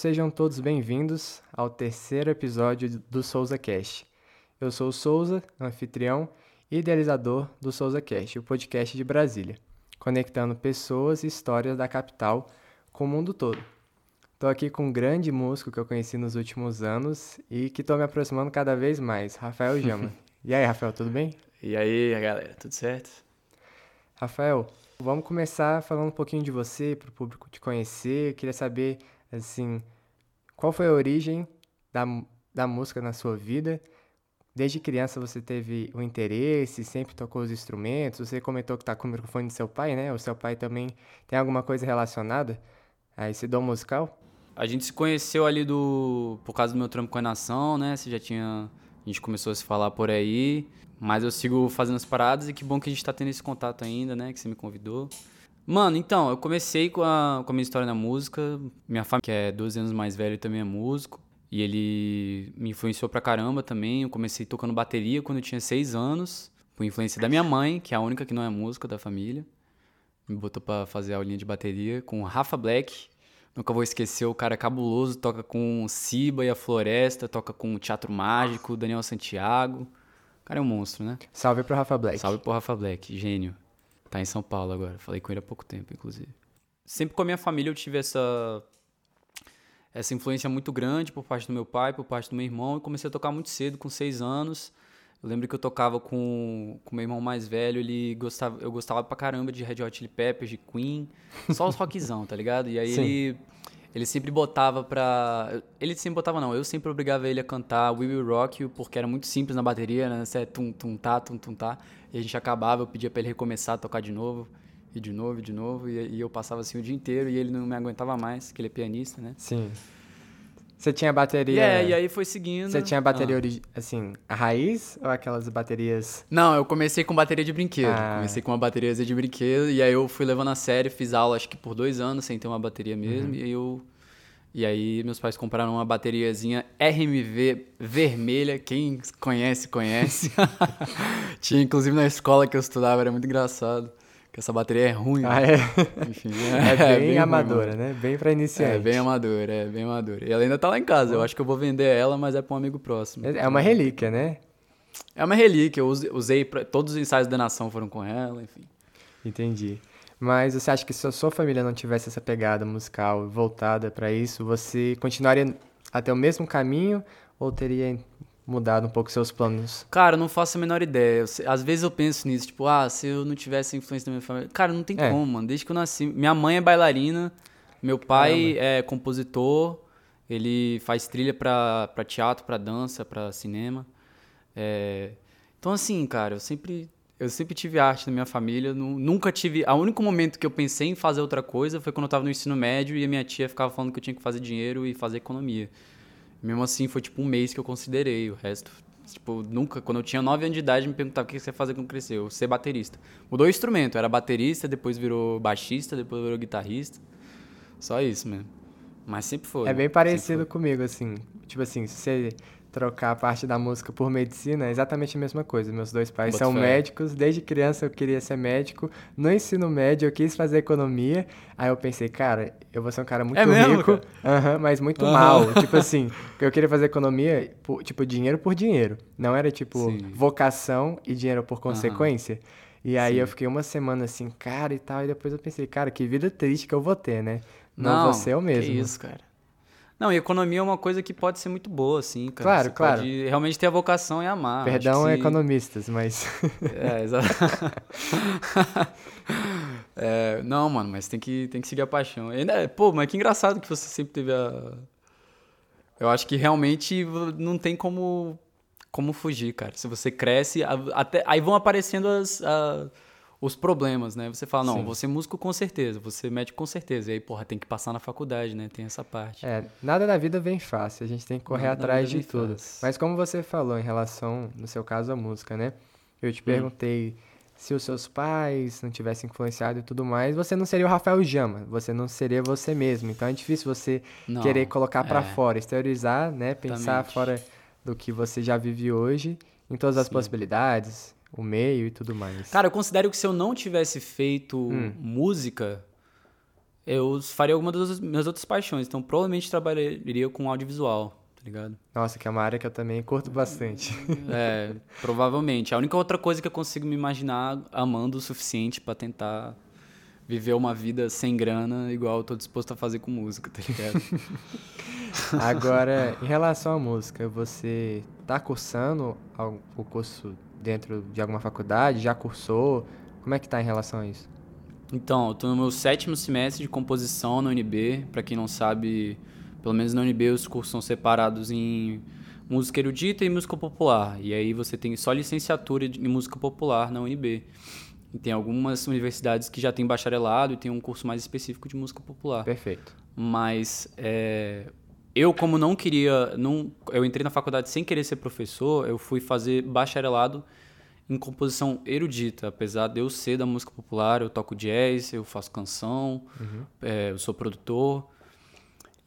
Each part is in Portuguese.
Sejam todos bem-vindos ao terceiro episódio do Souza Cast. Eu sou o Souza, anfitrião e idealizador do Souza Cast, o podcast de Brasília, conectando pessoas e histórias da capital com o mundo todo. Estou aqui com um grande músico que eu conheci nos últimos anos e que estou me aproximando cada vez mais, Rafael Jama. e aí, Rafael, tudo bem? E aí, galera, tudo certo? Rafael, vamos começar falando um pouquinho de você, para o público te conhecer. Eu queria saber assim, qual foi a origem da, da música na sua vida? Desde criança você teve o interesse, sempre tocou os instrumentos. Você comentou que está com o microfone do seu pai, né? O seu pai também tem alguma coisa relacionada a esse dom musical? A gente se conheceu ali do por causa do meu trampo com a nação, né? Você já tinha a gente começou a se falar por aí, mas eu sigo fazendo as paradas e que bom que a gente está tendo esse contato ainda, né? Que você me convidou. Mano, então, eu comecei com a, com a minha história na música. Minha família, que é 12 anos mais velho, também é músico. E ele me influenciou pra caramba também. Eu comecei tocando bateria quando eu tinha 6 anos. Por influência da minha mãe, que é a única que não é música da família. Me botou pra fazer a aulinha de bateria com o Rafa Black. Nunca vou esquecer, o cara é cabuloso, toca com Siba e a Floresta, toca com o Teatro Mágico, Daniel Santiago. O cara é um monstro, né? Salve pro Rafa Black. Salve pro Rafa Black, gênio. Tá em São Paulo agora. Falei com ele há pouco tempo, inclusive. Sempre com a minha família eu tive essa essa influência muito grande por parte do meu pai, por parte do meu irmão, e comecei a tocar muito cedo, com seis anos. Eu lembro que eu tocava com o meu irmão mais velho, ele gostava, eu gostava pra caramba de Red Hot Chili Peppers, de Queen, só os rockzão, tá ligado? E aí Sim. ele ele sempre botava pra. Ele sempre botava, não. Eu sempre obrigava ele a cantar We Will Rock You, porque era muito simples na bateria, né? Você é tum, tum, tá, tum, tum, tá. E a gente acabava, eu pedia pra ele recomeçar a tocar de novo, e de novo, e de novo. E, e eu passava assim o dia inteiro e ele não me aguentava mais, que ele é pianista, né? Sim. Você tinha bateria. É, e aí foi seguindo. Você tinha bateria, ah. assim, a raiz ou aquelas baterias. Não, eu comecei com bateria de brinquedo. Ah. Comecei com uma bateria de brinquedo, e aí eu fui levando a sério, fiz aula acho que por dois anos sem ter uma bateria mesmo, uhum. e eu. E aí meus pais compraram uma bateriazinha RMV vermelha, quem conhece, conhece. Tinha inclusive na escola que eu estudava, era muito engraçado. Que essa bateria é ruim. Ah, né? é? Enfim, é, é bem, é bem amadora, ruim, né? Bem pra iniciante. É bem amadora, é bem amadora. E ela ainda tá lá em casa. Eu acho que eu vou vender ela, mas é pra um amigo próximo. É uma relíquia, né? É uma relíquia. Eu usei pra, todos os ensaios da nação foram com ela, enfim. Entendi. Mas você acha que se a sua família não tivesse essa pegada musical voltada para isso, você continuaria até o mesmo caminho ou teria mudado um pouco seus planos? Cara, eu não faço a menor ideia. Às vezes eu penso nisso, tipo, ah, se eu não tivesse a influência da minha família. Cara, não tem é. como, mano. Desde que eu nasci. Minha mãe é bailarina, meu pai Caramba. é compositor, ele faz trilha pra, pra teatro, pra dança, pra cinema. É... Então, assim, cara, eu sempre. Eu sempre tive arte na minha família, nunca tive. O único momento que eu pensei em fazer outra coisa foi quando eu tava no ensino médio e a minha tia ficava falando que eu tinha que fazer dinheiro e fazer economia. Mesmo assim, foi tipo um mês que eu considerei. O resto, tipo, nunca. Quando eu tinha 9 anos de idade, me perguntava o que você ia fazer quando cresceu. Ser baterista. Mudou o instrumento. Era baterista, depois virou baixista, depois virou guitarrista. Só isso mesmo. Mas sempre foi. É bem parecido comigo, assim. Tipo assim, se você trocar a parte da música por medicina, é exatamente a mesma coisa. Meus dois pais são médicos, desde criança eu queria ser médico. No ensino médio eu quis fazer economia, aí eu pensei, cara, eu vou ser um cara muito é rico, mesmo, cara? mas muito uhum. mal. tipo assim, eu queria fazer economia, por, tipo, dinheiro por dinheiro. Não era tipo Sim. vocação e dinheiro por consequência. Uhum. E aí Sim. eu fiquei uma semana assim, cara, e tal, e depois eu pensei, cara, que vida triste que eu vou ter, né? Não, Não vou ser eu mesmo. Que isso, cara. Não, e economia é uma coisa que pode ser muito boa, assim, cara. Claro, Você claro. Pode realmente ter a vocação e amar. Perdão se... economistas, mas. é, exato. é, não, mano, mas tem que, tem que seguir a paixão. E, né, pô, mas que engraçado que você sempre teve a. Eu acho que realmente não tem como, como fugir, cara. Se você cresce, até, aí vão aparecendo as. A os problemas, né? Você fala, não, Sim. você músico com certeza, você médico com certeza. E aí, porra, tem que passar na faculdade, né? Tem essa parte. É, nada da vida vem fácil, a gente tem que correr nada atrás de tudo. Fácil. Mas como você falou em relação, no seu caso, à música, né? Eu te hum. perguntei hum. se os seus pais não tivessem influenciado e tudo mais, você não seria o Rafael Jama, você não seria você mesmo. Então é difícil você não, querer colocar para é. fora, exteriorizar, né? Pensar Exatamente. fora do que você já vive hoje, em todas as Sim. possibilidades, o meio e tudo mais. Cara, eu considero que se eu não tivesse feito hum. música, eu faria alguma das minhas outras paixões. Então, provavelmente trabalharia com audiovisual, tá ligado? Nossa, que é uma área que eu também curto bastante. É, provavelmente. A única outra coisa que eu consigo me imaginar amando o suficiente para tentar viver uma vida sem grana igual eu tô disposto a fazer com música, tá ligado? Agora, em relação à música, você tá cursando o curso dentro de alguma faculdade? Já cursou? Como é que tá em relação a isso? Então, eu tô no meu sétimo semestre de composição na UNB. Para quem não sabe, pelo menos na UNB os cursos são separados em música erudita e música popular. E aí você tem só licenciatura em música popular na UNB. E tem algumas universidades que já tem bacharelado e tem um curso mais específico de música popular. Perfeito. Mas é, eu, como não queria. Não, eu entrei na faculdade sem querer ser professor, eu fui fazer bacharelado em composição erudita. Apesar de eu ser da música popular, eu toco jazz, eu faço canção, uhum. é, eu sou produtor.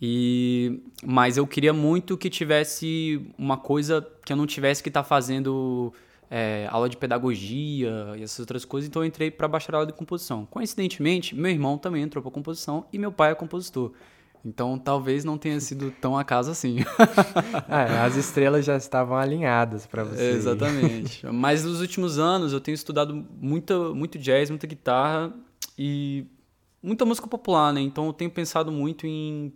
E, mas eu queria muito que tivesse uma coisa que eu não tivesse que estar tá fazendo é, aula de pedagogia e essas outras coisas, então eu entrei para bacharelado de composição. Coincidentemente, meu irmão também entrou para composição e meu pai é compositor. Então talvez não tenha sido tão acaso assim. é, as estrelas já estavam alinhadas para você. Exatamente. Mas nos últimos anos eu tenho estudado muita, muito jazz, muita guitarra e muita música popular, né? Então eu tenho pensado muito em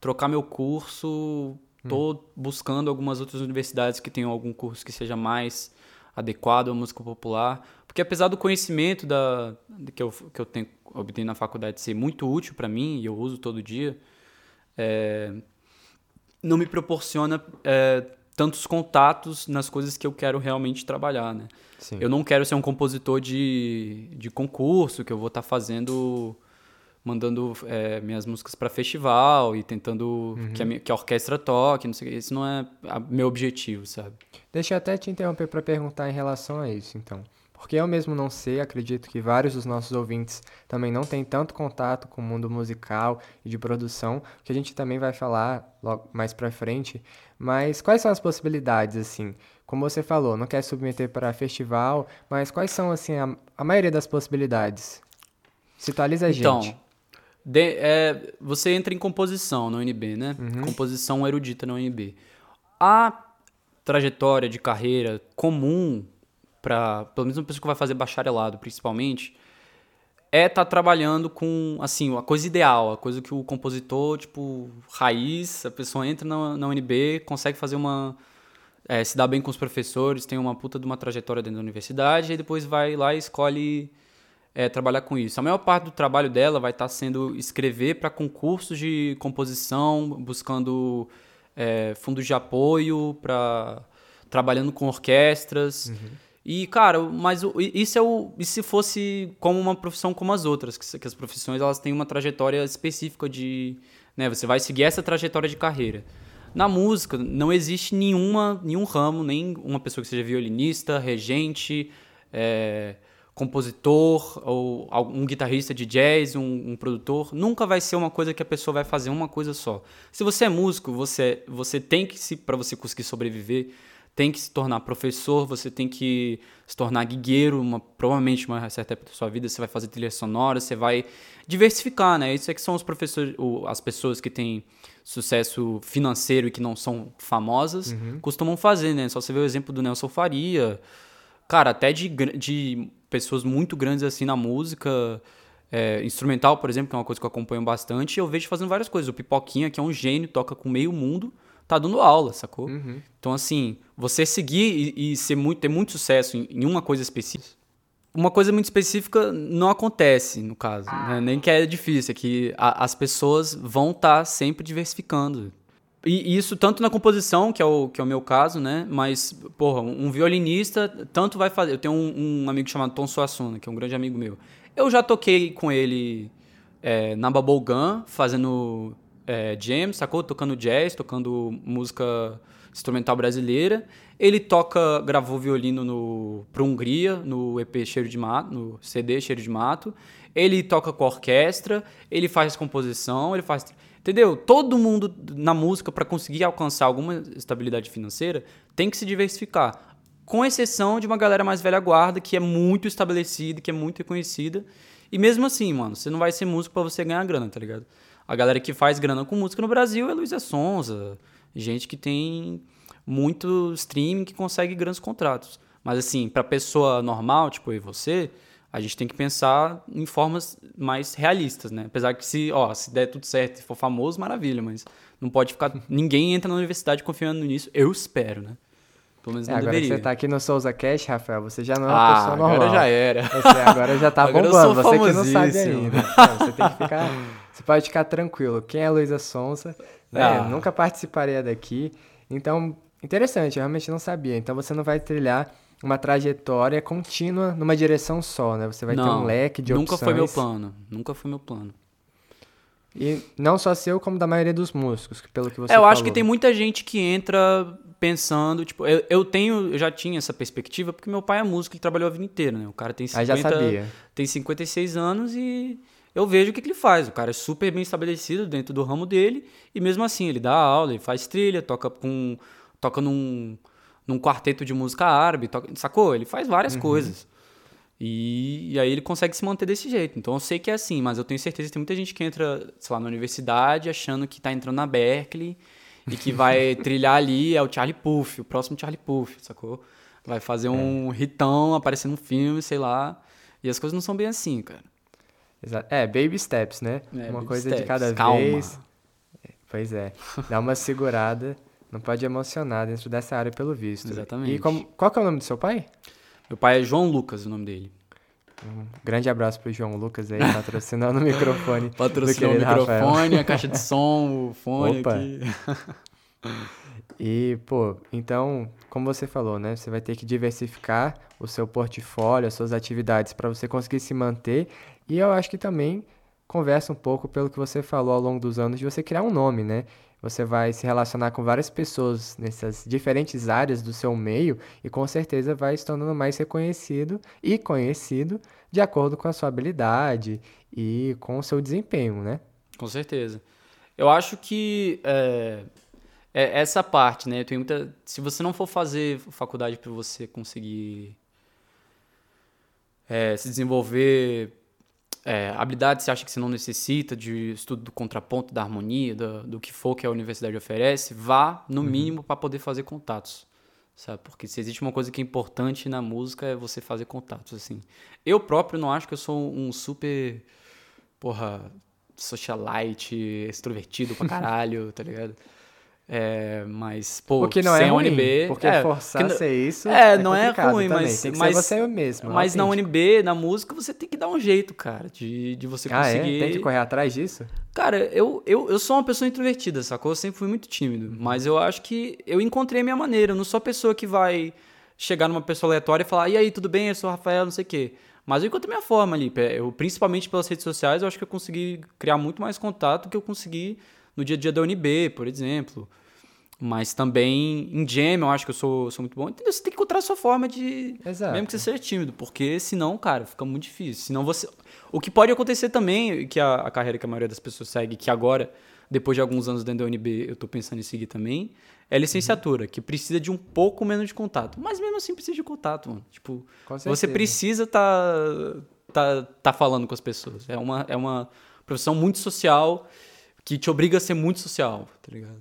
trocar meu curso. Tô hum. buscando algumas outras universidades que tenham algum curso que seja mais adequado à música popular. Porque apesar do conhecimento da, que, eu, que eu tenho obtido na faculdade ser muito útil para mim, e eu uso todo dia, é, não me proporciona é, tantos contatos nas coisas que eu quero realmente trabalhar, né? Sim. Eu não quero ser um compositor de, de concurso, que eu vou estar tá fazendo mandando é, minhas músicas para festival e tentando uhum. que, a que, a orquestra toque, não sei Esse não é a, meu objetivo, sabe? Deixa eu até te interromper para perguntar em relação a isso, então. Porque eu mesmo não sei, acredito que vários dos nossos ouvintes também não têm tanto contato com o mundo musical e de produção, que a gente também vai falar logo mais para frente. Mas quais são as possibilidades, assim? Como você falou, não quer submeter para festival, mas quais são, assim, a, a maioria das possibilidades? Situaliza a então, gente. De, é, você entra em composição na UNB, né? Uhum. Composição erudita na UNB. A trajetória de carreira comum para, pelo menos uma pessoa que vai fazer bacharelado, principalmente, é estar tá trabalhando com, assim, a coisa ideal, a coisa que o compositor, tipo, raiz, a pessoa entra na, na UNB, consegue fazer uma... É, se dá bem com os professores, tem uma puta de uma trajetória dentro da universidade, e depois vai lá e escolhe é, trabalhar com isso. A maior parte do trabalho dela vai estar sendo escrever para concursos de composição, buscando é, fundos de apoio, para trabalhando com orquestras. Uhum. E, cara, mas isso é o. E se fosse como uma profissão como as outras? Que, que as profissões elas têm uma trajetória específica de. Né, você vai seguir essa trajetória de carreira. Na música, não existe nenhuma, nenhum ramo, nem uma pessoa que seja violinista, regente, é, compositor ou um guitarrista de jazz, um, um, produtor, nunca vai ser uma coisa que a pessoa vai fazer uma coisa só. Se você é músico, você você tem que para você conseguir sobreviver, tem que se tornar professor, você tem que se tornar guigueiro, uma, provavelmente uma certa época da sua vida você vai fazer trilha sonora, você vai diversificar, né? Isso é que são os professores, as pessoas que têm sucesso financeiro e que não são famosas, uhum. costumam fazer, né? Só você vê o exemplo do Nelson Faria, cara, até de, de pessoas muito grandes assim na música. É, instrumental, por exemplo, que é uma coisa que eu acompanho bastante, eu vejo fazendo várias coisas. O Pipoquinha, que é um gênio, toca com meio mundo, tá dando aula, sacou? Uhum. Então, assim, você seguir e, e, ser muito, ter muito sucesso em, em, uma coisa específica. Uma coisa muito específica não acontece, no caso. Né? Nem que é difícil, é que a, as pessoas vão estar tá sempre diversificando. E isso tanto na composição, que é o, que é o meu caso, né? Mas, porra, um violinista tanto vai fazer. Eu tenho um, um amigo chamado Tom Suassuna, que é um grande amigo meu. Eu já toquei com ele é, na Bubblegum, fazendo é, jam, sacou? Tocando jazz, tocando música instrumental brasileira. Ele toca, gravou violino no, Hungria, no EP Cheiro de Mato, no CD Cheiro de Mato. Ele toca com a orquestra, ele faz composição, ele faz Entendeu? Todo mundo na música, para conseguir alcançar alguma estabilidade financeira, tem que se diversificar. Com exceção de uma galera mais velha guarda, que é muito estabelecida, que é muito reconhecida E mesmo assim, mano, você não vai ser músico para você ganhar grana, tá ligado? A galera que faz grana com música no Brasil é Luísa Sonza, gente que tem muito streaming que consegue grandes contratos. Mas assim, para pessoa normal, tipo eu e você, a gente tem que pensar em formas mais realistas, né? Apesar que se, ó, se der tudo certo e for famoso, maravilha, mas não pode ficar. Ninguém entra na universidade confiando nisso. Eu espero, né? Pelo menos é, não agora deveria. que você tá aqui no Souza Cash, Rafael, você já não é uma ah, pessoa normal. agora já era. Você agora já tá bombando, você que não sabe ainda. você tem que ficar... Você pode ficar tranquilo. Quem é Luísa Sonsa? Né? Ah. Nunca participaria daqui. Então, interessante, eu realmente não sabia. Então você não vai trilhar uma trajetória contínua numa direção só, né? Você vai não, ter um leque de nunca opções. Nunca foi meu plano. Nunca foi meu plano. E não só seu, como da maioria dos músicos, pelo que você é, eu falou. acho que tem muita gente que entra pensando, tipo, eu, eu tenho, eu já tinha essa perspectiva, porque meu pai é músico, ele trabalhou a vida inteira, né? O cara tem 50, Aí já sabia. tem 56 anos e eu vejo o que, que ele faz. O cara é super bem estabelecido dentro do ramo dele, e mesmo assim, ele dá aula, ele faz trilha, toca com. toca num, num quarteto de música árabe, toca, sacou? Ele faz várias uhum. coisas. E, e, aí ele consegue se manter desse jeito. Então eu sei que é assim, mas eu tenho certeza que tem muita gente que entra, sei lá, na universidade achando que tá entrando na Berkeley e que vai trilhar ali é o Charlie Puff, o próximo Charlie Puff, sacou? Vai fazer um é. hitão, aparecer num filme, sei lá. E as coisas não são bem assim, cara. Exato. É, baby steps, né? É, Uma coisa steps. de cada Calma. vez. Pois é. Dá uma segurada. Não pode emocionar dentro dessa área, pelo visto. Exatamente. E como, qual que é o nome do seu pai? Meu pai é João Lucas, o nome dele. Um grande abraço pro João Lucas aí, patrocinando o microfone. Patrocinando o microfone, Rafael. a caixa de som, o fone Opa. aqui. e, pô, então, como você falou, né? Você vai ter que diversificar o seu portfólio, as suas atividades para você conseguir se manter. E eu acho que também conversa um pouco pelo que você falou ao longo dos anos de você criar um nome, né? Você vai se relacionar com várias pessoas nessas diferentes áreas do seu meio e com certeza vai se tornando mais reconhecido e conhecido de acordo com a sua habilidade e com o seu desempenho, né? Com certeza. Eu acho que é, é essa parte, né? Tem muita, se você não for fazer faculdade para você conseguir é, se desenvolver é, habilidades você acha que você não necessita de estudo do contraponto, da harmonia, do, do que for que a universidade oferece, vá no uhum. mínimo para poder fazer contatos, sabe? Porque se existe uma coisa que é importante na música é você fazer contatos, assim. Eu próprio não acho que eu sou um super, porra, socialite, extrovertido pra caralho, tá ligado? É, mas, pô, porque não sem é ruim, UNB. Porque é, forçar porque, a ser isso. É, é não é ruim, também. mas. Tem que mas, ser você mesmo. Mas na UNB, na música, você tem que dar um jeito, cara, de, de você conseguir. Ah, é? Tem que correr atrás disso? Cara, eu, eu, eu sou uma pessoa introvertida, sacou? Eu sempre fui muito tímido. Mas eu acho que eu encontrei a minha maneira. Eu não sou a pessoa que vai chegar numa pessoa aleatória e falar, e aí, tudo bem? Eu sou o Rafael, não sei o quê. Mas eu encontrei minha forma ali. Eu, principalmente pelas redes sociais, eu acho que eu consegui criar muito mais contato do que eu consegui no dia a dia da UNB, por exemplo. Mas também em jam eu acho que eu sou, sou muito bom. Entendeu? Você tem que encontrar a sua forma de. Exato. Mesmo que você seja tímido, porque senão, cara, fica muito difícil. Senão você. O que pode acontecer também, que a, a carreira que a maioria das pessoas segue, que agora, depois de alguns anos dentro da UNB, eu tô pensando em seguir também, é licenciatura, uhum. que precisa de um pouco menos de contato. Mas mesmo assim precisa de contato, mano. Tipo, você precisa tá, tá, tá falando com as pessoas. É uma, é uma profissão muito social que te obriga a ser muito social, tá ligado?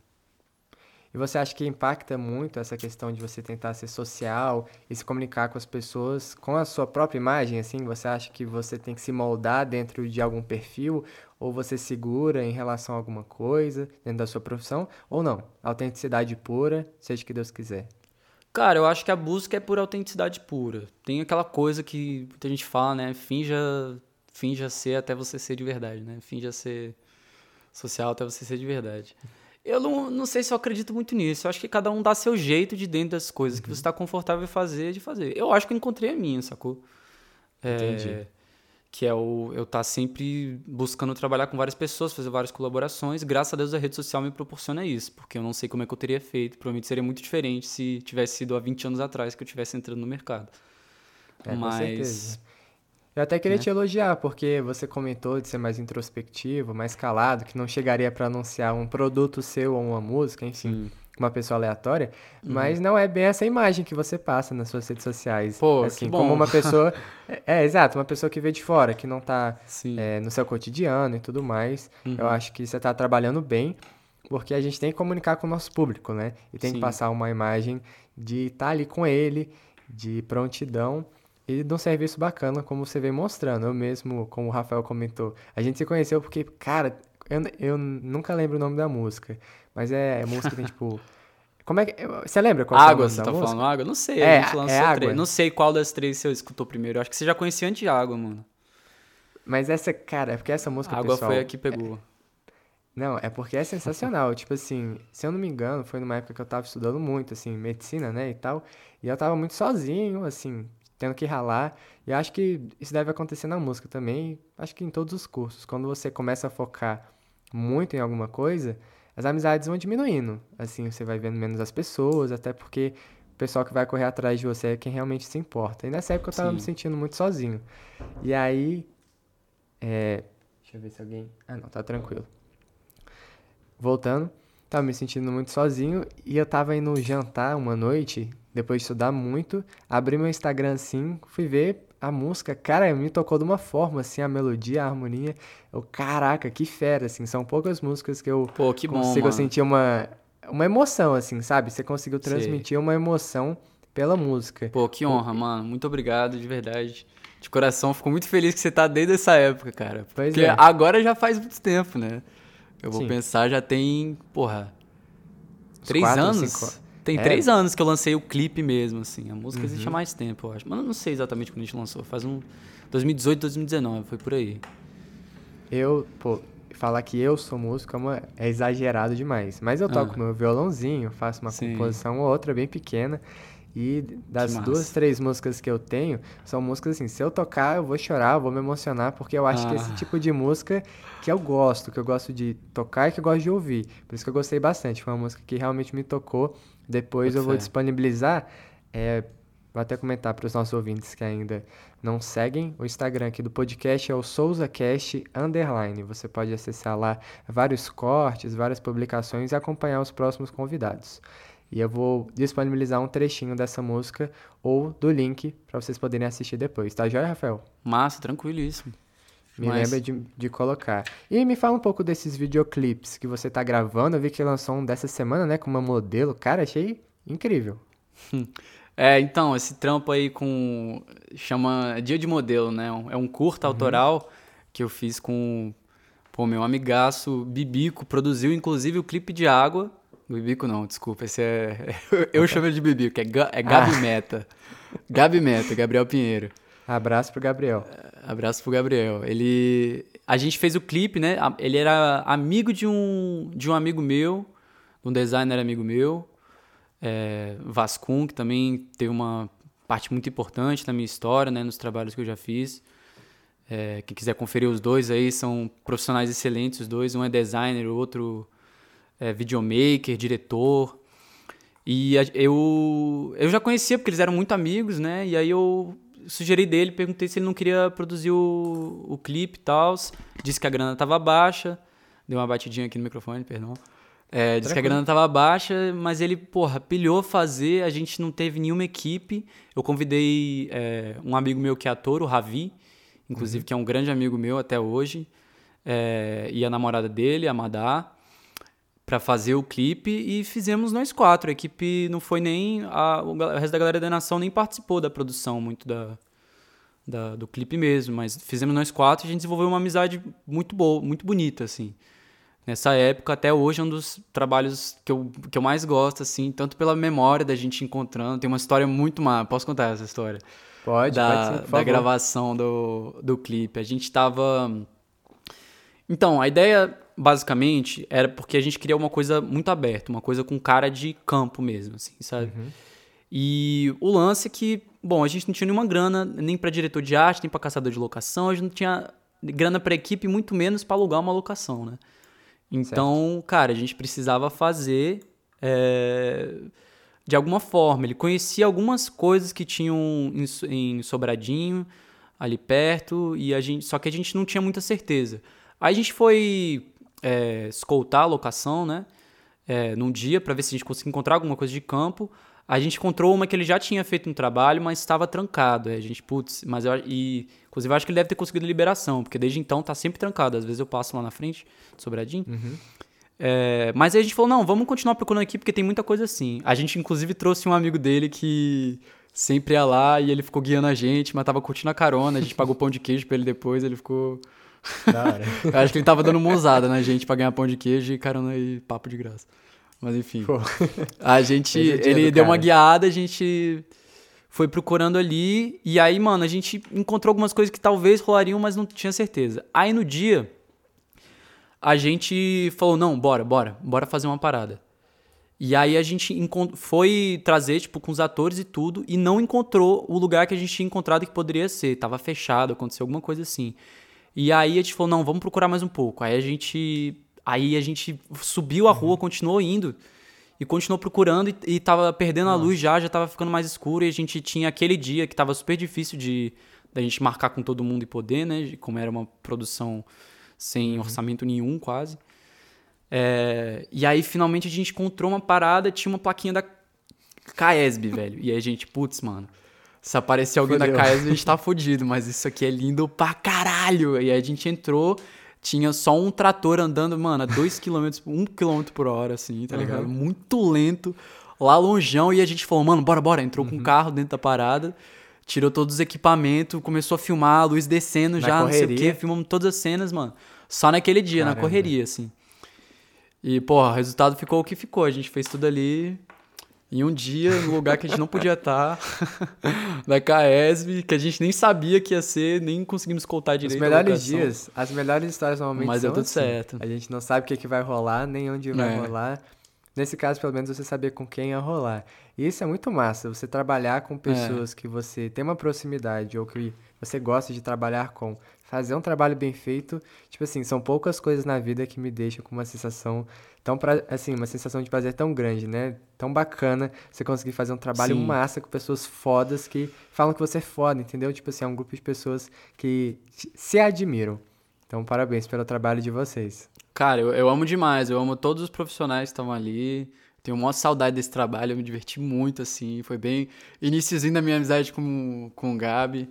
E você acha que impacta muito essa questão de você tentar ser social e se comunicar com as pessoas com a sua própria imagem, assim? Você acha que você tem que se moldar dentro de algum perfil ou você segura em relação a alguma coisa dentro da sua profissão ou não? Autenticidade pura, seja o que Deus quiser. Cara, eu acho que a busca é por autenticidade pura. Tem aquela coisa que muita gente fala, né? Finja, finja ser até você ser de verdade, né? Finja ser social até você ser de verdade. Eu não, não sei se eu acredito muito nisso. Eu acho que cada um dá seu jeito de dentro das coisas uhum. que você está confortável em fazer, de fazer. Eu acho que eu encontrei a minha, sacou? É, Entendi. Que é o eu estar tá sempre buscando trabalhar com várias pessoas, fazer várias colaborações. Graças a Deus a rede social me proporciona isso, porque eu não sei como é que eu teria feito. Provavelmente seria muito diferente se tivesse sido há 20 anos atrás que eu tivesse entrando no mercado. É, Mas... Eu até queria né? te elogiar, porque você comentou de ser mais introspectivo, mais calado, que não chegaria para anunciar um produto seu ou uma música, enfim. Sim. uma pessoa aleatória, uhum. mas não é bem essa imagem que você passa nas suas redes sociais. Pô, assim, como uma pessoa. é, é, exato, uma pessoa que vê de fora, que não tá é, no seu cotidiano e tudo mais. Uhum. Eu acho que você tá trabalhando bem, porque a gente tem que comunicar com o nosso público, né? E tem Sim. que passar uma imagem de estar tá ali com ele, de prontidão e de um serviço bacana, como você vem mostrando. Eu mesmo, como o Rafael comentou, a gente se conheceu porque, cara, eu, eu nunca lembro o nome da música, mas é, é música que tem tipo. Como é que. Você lembra qual água, você tá música? falando água? Não sei, é, a gente lançou é água. três. Não sei qual das três você escutou primeiro. Eu acho que você já conhecia antes de água, mano. Mas essa, cara, é porque essa música. A água pessoal, foi a que pegou. É... Não, é porque é sensacional. tipo assim, se eu não me engano, foi numa época que eu tava estudando muito, assim, medicina, né, e tal. E eu tava muito sozinho, assim, tendo que ralar. E acho que isso deve acontecer na música também, acho que em todos os cursos. Quando você começa a focar muito em alguma coisa, as amizades vão diminuindo. Assim, você vai vendo menos as pessoas, até porque o pessoal que vai correr atrás de você é quem realmente se importa. E nessa época eu tava Sim. me sentindo muito sozinho. E aí. É... Deixa eu ver se alguém. Ah, não, tá tranquilo. Voltando, tava me sentindo muito sozinho e eu tava indo jantar uma noite depois de estudar muito, abri meu Instagram assim, fui ver a música, cara, me tocou de uma forma, assim, a melodia, a harmonia. Eu, caraca, que fera, assim, são poucas músicas que eu Pô, que consigo sentir uma, uma emoção, assim, sabe? Você conseguiu transmitir Sei. uma emoção pela música. Pô, que honra, mano. Muito obrigado, de verdade. De coração, fico muito feliz que você tá desde essa época, cara. Pois Porque é. agora já faz muito tempo, né? Eu vou Sim. pensar, já tem, porra, três quatro, anos? Cinco... Tem é. três anos que eu lancei o clipe mesmo, assim. A música uhum. existe há mais tempo, eu acho. Mas eu não sei exatamente quando a gente lançou. Faz um. 2018, 2019, foi por aí. Eu, pô, falar que eu sou músico é, uma, é exagerado demais. Mas eu toco ah. meu violãozinho, faço uma Sim. composição ou outra bem pequena. E das duas, três músicas que eu tenho, são músicas assim, se eu tocar, eu vou chorar, eu vou me emocionar, porque eu acho ah. que esse tipo de música que eu gosto, que eu gosto de tocar e que eu gosto de ouvir. Por isso que eu gostei bastante. Foi uma música que realmente me tocou depois eu vou disponibilizar. É, vou até comentar para os nossos ouvintes que ainda não seguem. O Instagram aqui do podcast é o SouzaCast Underline. Você pode acessar lá vários cortes, várias publicações e acompanhar os próximos convidados. E eu vou disponibilizar um trechinho dessa música ou do link para vocês poderem assistir depois. Tá joia, Rafael? Massa, tranquilíssimo. Me Mas... lembra de, de colocar. E me fala um pouco desses videoclipes que você tá gravando. Eu vi que lançou um dessa semana, né? Com uma modelo. Cara, achei incrível. É, então, esse trampo aí com. chama Dia de Modelo, né? É um curta uhum. autoral que eu fiz com. Pô, meu amigaço Bibico. Produziu inclusive o clipe de água. Bibico não, desculpa. Esse é. Eu chamo ele de Bibico, é, Ga... é Gabi ah. Meta. Gabi Meta, Gabriel Pinheiro. Abraço pro Gabriel. Abraço pro Gabriel. Ele. A gente fez o clipe, né? Ele era amigo de um, de um amigo meu, um designer amigo meu, é, Vascum, que também teve uma parte muito importante na minha história, né? Nos trabalhos que eu já fiz. É, quem quiser conferir os dois aí, são profissionais excelentes os dois. Um é designer, o outro é videomaker, diretor. E eu, eu já conhecia porque eles eram muito amigos, né? E aí eu sugeri dele, perguntei se ele não queria produzir o, o clipe e tal. Disse que a grana tava baixa. Deu uma batidinha aqui no microfone, perdão. É, disse que a grana tava baixa, mas ele, porra, pilhou fazer. A gente não teve nenhuma equipe. Eu convidei é, um amigo meu que é ator, o Ravi, inclusive, uhum. que é um grande amigo meu até hoje. É, e a namorada dele, a Madá para fazer o clipe e fizemos nós quatro. A equipe não foi nem. A, o resto da galera da nação nem participou da produção muito da, da, do clipe mesmo, mas fizemos nós quatro e a gente desenvolveu uma amizade muito boa, muito bonita, assim. Nessa época, até hoje, é um dos trabalhos que eu, que eu mais gosto, assim, tanto pela memória da gente encontrando. Tem uma história muito má. Posso contar essa história? Pode, da, pode sim, Da gravação do, do clipe. A gente tava. Então, a ideia basicamente, era porque a gente queria uma coisa muito aberta, uma coisa com cara de campo mesmo, assim, sabe? Uhum. E o lance é que, bom, a gente não tinha nenhuma grana, nem para diretor de arte, nem para caçador de locação, a gente não tinha grana para equipe, muito menos para alugar uma locação, né? Então, certo. cara, a gente precisava fazer é, de alguma forma. Ele conhecia algumas coisas que tinham em, em Sobradinho, ali perto, e a gente, só que a gente não tinha muita certeza. Aí a gente foi é, escoltar a locação, né? é, num dia para ver se a gente conseguia encontrar alguma coisa de campo. A gente encontrou uma que ele já tinha feito um trabalho, mas estava trancado. a gente, putz, mas eu, e, inclusive eu acho que ele deve ter conseguido liberação, porque desde então tá sempre trancado. Às vezes eu passo lá na frente, sobradinho. Uhum. É, mas aí a gente falou, não, vamos continuar procurando aqui, porque tem muita coisa assim. A gente, inclusive, trouxe um amigo dele que sempre ia lá e ele ficou guiando a gente, mas tava curtindo a carona. A gente pagou pão de queijo pra ele depois, ele ficou. Da hora. eu acho que ele tava dando uma ousada na gente pra ganhar pão de queijo e carona e papo de graça. Mas enfim. Pô. A gente. É ele deu cara. uma guiada, a gente foi procurando ali. E aí, mano, a gente encontrou algumas coisas que talvez rolariam, mas não tinha certeza. Aí no dia, a gente falou: não, bora, bora, bora fazer uma parada. E aí a gente foi trazer, tipo, com os atores e tudo, e não encontrou o lugar que a gente tinha encontrado que poderia ser. Tava fechado, aconteceu alguma coisa assim. E aí a gente falou, não, vamos procurar mais um pouco. Aí a gente Aí a gente subiu a rua, uhum. continuou indo e continuou procurando e, e tava perdendo Nossa. a luz já, já tava ficando mais escuro e a gente tinha aquele dia que tava super difícil de da gente marcar com todo mundo e poder, né? Como era uma produção sem uhum. orçamento nenhum, quase. É, e aí finalmente a gente encontrou uma parada, tinha uma plaquinha da Caesb, velho. E aí a gente, putz, mano. Se aparecer alguém Fudeu. da Caesb, a gente tá fudido, mas isso aqui é lindo pra caralho. E aí a gente entrou tinha só um trator andando, mano, a 2 km, 1 km por hora, assim, tá ligado? Uhum. Muito lento, lá longeão, e a gente falou, mano, bora, bora. Entrou uhum. com o carro dentro da parada, tirou todos os equipamentos, começou a filmar, a luz descendo na já, correria. não sei o quê, filmamos todas as cenas, mano. Só naquele dia, Caramba. na correria, assim. E, porra, o resultado ficou o que ficou. A gente fez tudo ali em um dia, no lugar que a gente não podia estar, da CAESB, que a gente nem sabia que ia ser, nem conseguimos contar direito. Os melhores dias, as melhores histórias normalmente Mas são deu tudo assim. certo. A gente não sabe o que, que vai rolar, nem onde vai é. rolar. Nesse caso, pelo menos, você sabia com quem ia rolar. E isso é muito massa, você trabalhar com pessoas é. que você tem uma proximidade ou que você gosta de trabalhar com. Fazer um trabalho bem feito, tipo assim, são poucas coisas na vida que me deixam com uma sensação tão, pra, assim, uma sensação de prazer tão grande, né? Tão bacana você conseguir fazer um trabalho Sim. massa com pessoas fodas que falam que você é foda, entendeu? Tipo assim, é um grupo de pessoas que se admiram. Então, parabéns pelo trabalho de vocês. Cara, eu, eu amo demais, eu amo todos os profissionais que estão ali. Tenho uma saudade desse trabalho, eu me diverti muito, assim. Foi bem iníciozinho da minha amizade com, com o Gabi.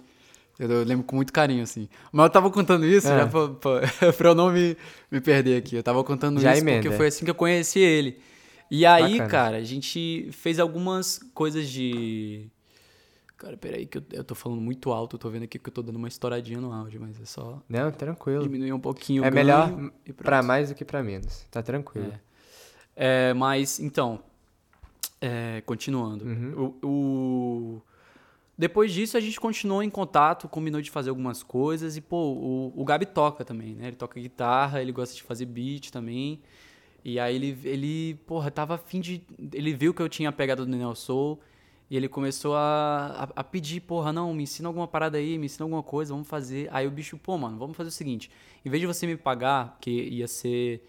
Eu lembro com muito carinho, assim. Mas eu tava contando isso é. já pra, pra, pra, eu não me, me perder aqui. Eu tava contando já isso emenda. porque foi assim que eu conheci ele. E aí, Bacana. cara, a gente fez algumas coisas de. Cara, peraí, que eu, eu tô falando muito alto, eu tô vendo aqui que eu tô dando uma estouradinha no áudio, mas é só. Não, tranquilo. Diminuir um pouquinho É melhor pra mais do que pra menos. Tá tranquilo. É, é mas, então. É, continuando. Uhum. o, o depois disso, a gente continuou em contato, combinou de fazer algumas coisas. E, pô, o, o Gabi toca também, né? Ele toca guitarra, ele gosta de fazer beat também. E aí ele, ele porra, tava afim de... Ele viu que eu tinha pegado do Neo Soul. E ele começou a, a, a, pedir, porra, não, me ensina alguma parada aí, me ensina alguma coisa, vamos fazer. Aí o bicho, pô, mano, vamos fazer o seguinte. Em vez de você me pagar, que ia ser...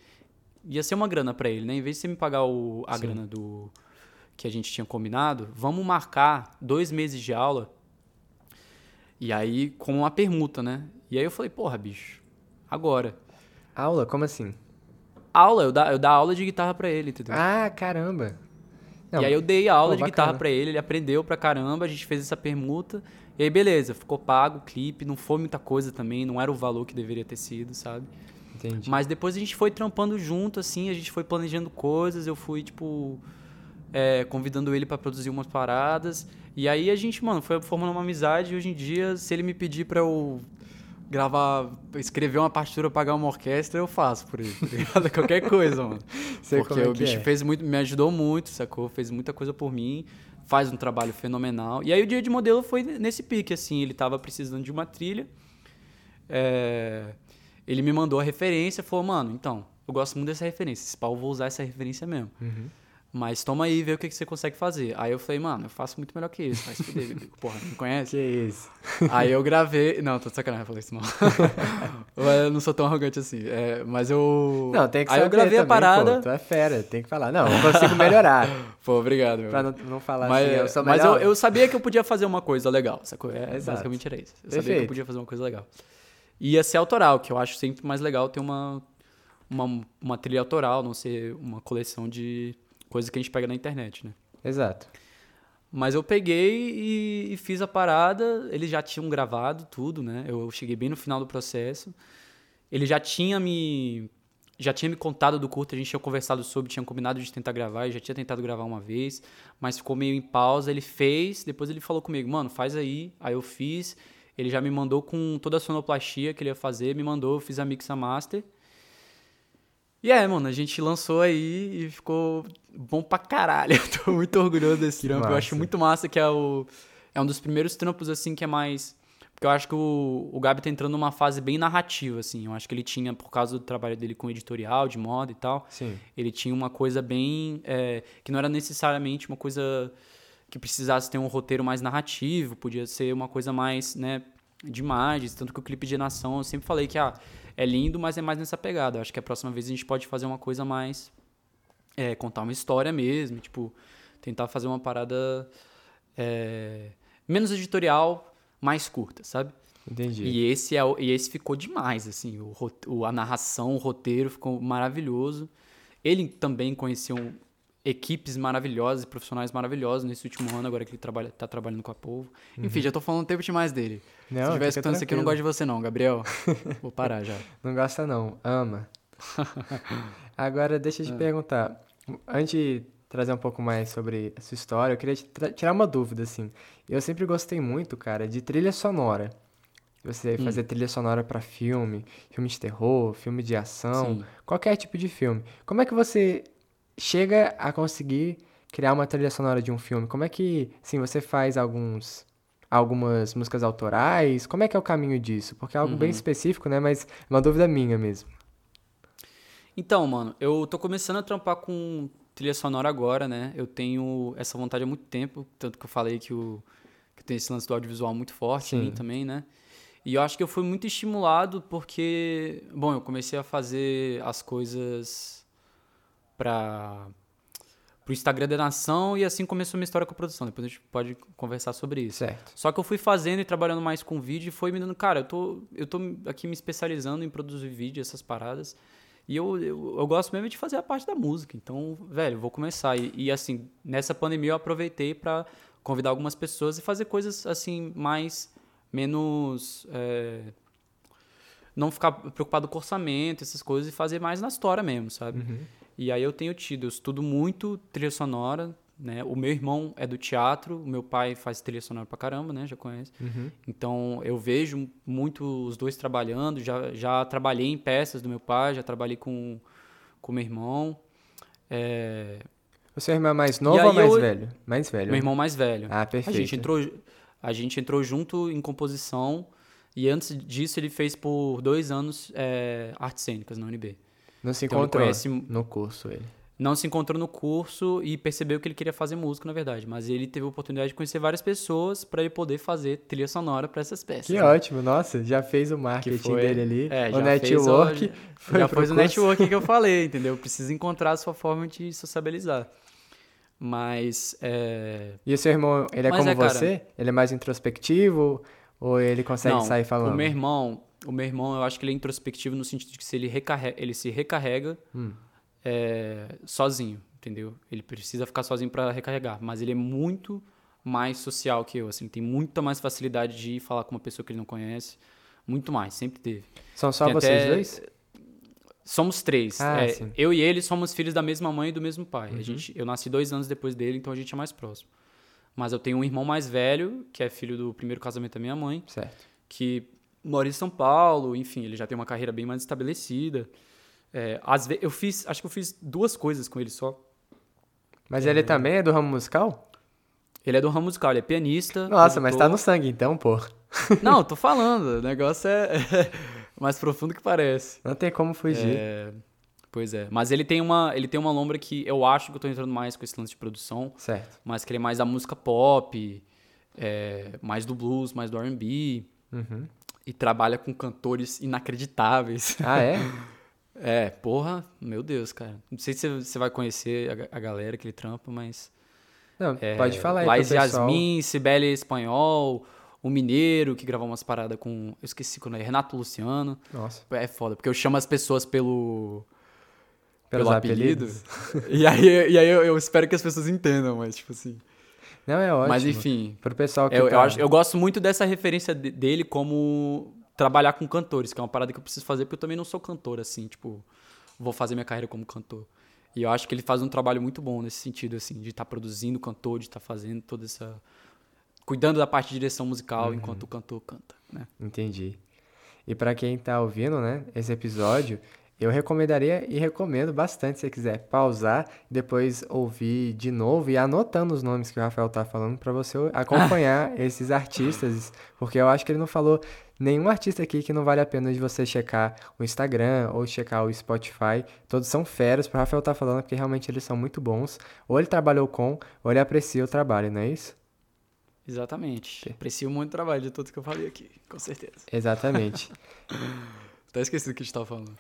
Ia ser uma grana para ele, né? Em vez de você me pagar o, a Sim. grana do que a gente tinha combinado, vamos marcar dois meses de aula. E aí, com uma permuta, né? E aí eu falei, porra, bicho, agora. Aula? Como assim? Aula, eu dar eu dar aula de guitarra pra ele, entendeu? Ah, caramba. Não, e aí eu dei aula pô, de bacana. guitarra pra ele, ele aprendeu pra caramba, a gente fez essa permuta. E aí, beleza, ficou pago o clipe, não foi muita coisa também, não era o valor que deveria ter sido, sabe? Entendi. Mas depois a gente foi trampando junto, assim, a gente foi planejando coisas, eu fui, tipo é, convidando ele para produzir umas paradas. E aí a gente, mano, foi formando uma amizade. E hoje em dia, se ele me pedir para eu gravar, escrever uma partitura, pagar uma orquestra, eu faço por ele. Tá Qualquer coisa, mano. Sei Porque é o bicho é. fez muito, me ajudou muito, sacou? Fez muita coisa por mim, faz um trabalho fenomenal. E aí o dia de modelo foi nesse pique, assim, ele tava precisando de uma trilha. É... Ele me mandou a referência, falou, mano, então, eu gosto muito dessa referência. Esse pau, eu vou usar essa referência mesmo. Uhum. Mas toma aí e vê o que, que você consegue fazer. Aí eu falei, mano, eu faço muito melhor que isso. Vai se fuder, porra, me conhece? Que isso. Aí eu gravei. Não, tô de sacanagem, eu falei isso não. eu não sou tão arrogante assim. É, mas eu. Não, tem que Aí eu gravei também, a parada. Pô, tu é fera, tem que falar. Não, eu consigo melhorar. pô, obrigado, meu. Pra não, não falar mas, assim, eu sou Mas eu, eu, sabia que eu podia fazer uma coisa legal, sacou? É, basicamente era isso. Eu Perfeito. sabia que eu podia fazer uma coisa legal. Ia ser autoral, que eu acho sempre mais legal ter uma uma, uma trilha autoral, não ser uma coleção de coisas que a gente pega na internet, né? Exato. Mas eu peguei e, e, fiz a parada, eles já tinham gravado tudo, né? Eu cheguei bem no final do processo. Ele já tinha me já tinha me contado do curto, a gente tinha conversado sobre, tinha combinado de tentar gravar, eu já tinha tentado gravar uma vez, mas ficou meio em pausa. Ele fez, depois ele falou comigo, mano, faz aí. Aí eu fiz, ele já me mandou com toda a sonoplastia que ele ia fazer, me mandou, eu fiz a mix a master. E é, mano, a gente lançou aí e ficou bom pra caralho. Eu tô muito orgulhoso desse trampo. Eu acho muito massa que é o. É um dos primeiros trampos, assim, que é mais. Porque eu acho que o, o Gabi tá entrando numa fase bem narrativa, assim. Eu acho que ele tinha, por causa do trabalho dele com editorial, de moda e tal. Sim. Ele tinha uma coisa bem. É, que não era necessariamente uma coisa que precisasse ter um roteiro mais narrativo, podia ser uma coisa mais, né, de imagens. Tanto que o clipe de nação eu sempre falei que, ah é lindo, mas é mais nessa pegada. Eu acho que a próxima vez a gente pode fazer uma coisa mais. É, contar uma história mesmo, tipo, tentar fazer uma parada é, menos editorial, mais curta, sabe? Entendi. E esse, é, e esse ficou demais, assim, o, a narração, o roteiro ficou maravilhoso. Ele também conheceu um, equipes maravilhosas e profissionais maravilhosos nesse último ano, agora que ele trabalha, tá trabalhando com a Povo. Enfim, uhum. já tô falando tempo demais dele. Não, Se tiver escutando isso aqui, eu não gosto de você não, Gabriel. Vou parar já. Não gosta não, ama. agora, deixa eu te ah. perguntar. Antes de trazer um pouco mais sobre a sua história, eu queria tirar uma dúvida, assim. Eu sempre gostei muito, cara, de trilha sonora. Você hum. fazer trilha sonora para filme, filme de terror, filme de ação, Sim. qualquer tipo de filme. Como é que você chega a conseguir criar uma trilha sonora de um filme? Como é que, sim, você faz alguns algumas músicas autorais? Como é que é o caminho disso? Porque é algo uhum. bem específico, né? Mas é uma dúvida minha mesmo. Então, mano, eu tô começando a trampar com trilha sonora agora, né? Eu tenho essa vontade há muito tempo, tanto que eu falei que, o, que tem esse lance do audiovisual muito forte Sim. em mim também, né? E eu acho que eu fui muito estimulado porque, bom, eu comecei a fazer as coisas para o Instagram da Nação e assim começou minha história com a produção. Depois a gente pode conversar sobre isso. Certo. Só que eu fui fazendo e trabalhando mais com vídeo e foi me dando, cara, eu tô, eu tô aqui me especializando em produzir vídeo, essas paradas. E eu, eu, eu, gosto mesmo de fazer a parte da música. Então, velho, vou começar. E, e assim, nessa pandemia eu aproveitei para convidar algumas pessoas e fazer coisas assim, mais. menos. É, não ficar preocupado com orçamento, essas coisas, e fazer mais na história mesmo, sabe? Uhum. E aí eu tenho tido, eu estudo muito trilha sonora, né? O meu irmão é do teatro, o meu pai faz trilha sonora pra caramba, né? Já conhece. Uhum. Então eu vejo muito os dois trabalhando, já, já trabalhei em peças do meu pai, já trabalhei com com meu irmão. É... O seu irmão é mais novo ou mais eu... velho? Mais velho. Meu irmão mais velho. Ah, perfeito. A gente entrou, a gente entrou junto em composição e antes disso ele fez por dois anos é, artes cênicas na UNB. Não se então, encontrou conhece... no curso ele. Não se encontrou no curso e percebeu que ele queria fazer música, na verdade. Mas ele teve a oportunidade de conhecer várias pessoas para ele poder fazer trilha sonora para essas peças. Que né? ótimo, nossa, já fez o marketing foi, dele ali. É, o network. Fez, foi já fez o network que eu falei, entendeu? Precisa encontrar a sua forma de sociabilizar. Mas. É... E o seu irmão, ele é Mas como é, você? Ele é mais introspectivo? Ou ele consegue Não, sair falando? O meu irmão, o meu irmão, eu acho que ele é introspectivo no sentido de que se ele, recarrega, ele se recarrega hum. é, sozinho, entendeu? Ele precisa ficar sozinho para recarregar, mas ele é muito mais social que eu, assim, tem muita mais facilidade de falar com uma pessoa que ele não conhece, muito mais, sempre teve. São só tem vocês até... dois? Somos três. Ah, é, eu e ele somos filhos da mesma mãe e do mesmo pai. Uhum. A gente, eu nasci dois anos depois dele, então a gente é mais próximo. Mas eu tenho um irmão mais velho, que é filho do primeiro casamento da minha mãe. Certo. Que mora em São Paulo, enfim, ele já tem uma carreira bem mais estabelecida. É, às vezes, eu fiz, acho que eu fiz duas coisas com ele só. Mas é, ele também é do ramo musical? Ele é do ramo musical, ele é pianista. Nossa, mas tá no sangue então, pô. Não, tô falando, o negócio é, é mais profundo que parece. Não tem como fugir. É, pois é, mas ele tem uma, ele tem uma lombra que eu acho que eu tô entrando mais com esse lance de produção. Certo. Mas que ele é mais da música pop, é, mais do blues, mais do R&B. Uhum e trabalha com cantores inacreditáveis. Ah, é? é, porra, meu Deus, cara. Não sei se você vai conhecer a, a galera que ele trampa, mas. Não, é, pode falar aí. Lais Yasmin, Sibeli Espanhol, o Mineiro, que gravou umas paradas com. Eu esqueci quando é. Renato Luciano. Nossa. É foda, porque eu chamo as pessoas pelo. pelo apelido. e aí, e aí eu, eu, espero que as pessoas entendam, mas tipo assim. Não, é ótimo. Mas enfim. Pro pessoal que eu, tá... eu, acho, eu gosto muito dessa referência dele como trabalhar com cantores, que é uma parada que eu preciso fazer, porque eu também não sou cantor, assim, tipo, vou fazer minha carreira como cantor. E eu acho que ele faz um trabalho muito bom nesse sentido, assim, de estar tá produzindo cantor, de estar tá fazendo toda essa. cuidando da parte de direção musical uhum. enquanto o cantor canta, né? Entendi. E para quem tá ouvindo, né, esse episódio, eu recomendaria e recomendo bastante se você quiser pausar, depois ouvir de novo e anotando os nomes que o Rafael tá falando para você acompanhar esses artistas, porque eu acho que ele não falou nenhum artista aqui que não vale a pena de você checar o Instagram ou checar o Spotify. Todos são feras, o Rafael tá falando porque realmente eles são muito bons. Ou ele trabalhou com, ou ele aprecia o trabalho, não é isso? Exatamente. Aprecio muito o trabalho de todos que eu falei aqui, com certeza. Exatamente. Até esqueci do que a gente tava falando.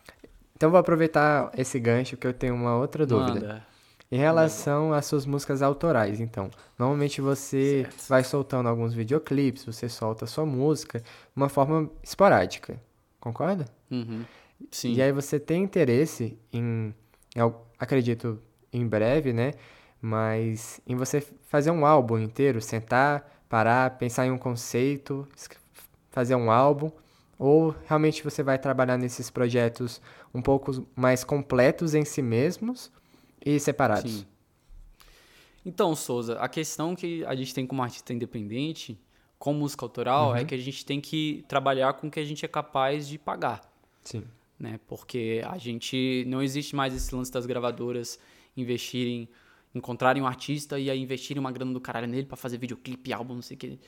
Então vou aproveitar esse gancho que eu tenho uma outra dúvida. Manda. Em relação às suas músicas autorais, então, normalmente você certo. vai soltando alguns videoclipes, você solta a sua música de uma forma esporádica, concorda? Uhum. Sim. E aí você tem interesse em, em, acredito, em breve, né? Mas em você fazer um álbum inteiro, sentar, parar, pensar em um conceito, fazer um álbum ou realmente você vai trabalhar nesses projetos um pouco mais completos em si mesmos e separados? Sim. Então, Souza, a questão que a gente tem como artista independente, com música autoral, é uhum. é que a gente tem que trabalhar com o que a gente é capaz de pagar. Sim. Né? Porque a gente. Não existe mais esse lance das gravadoras investirem, encontrarem um artista e aí investirem uma grana do caralho nele para fazer videoclipe, álbum, não sei o quê.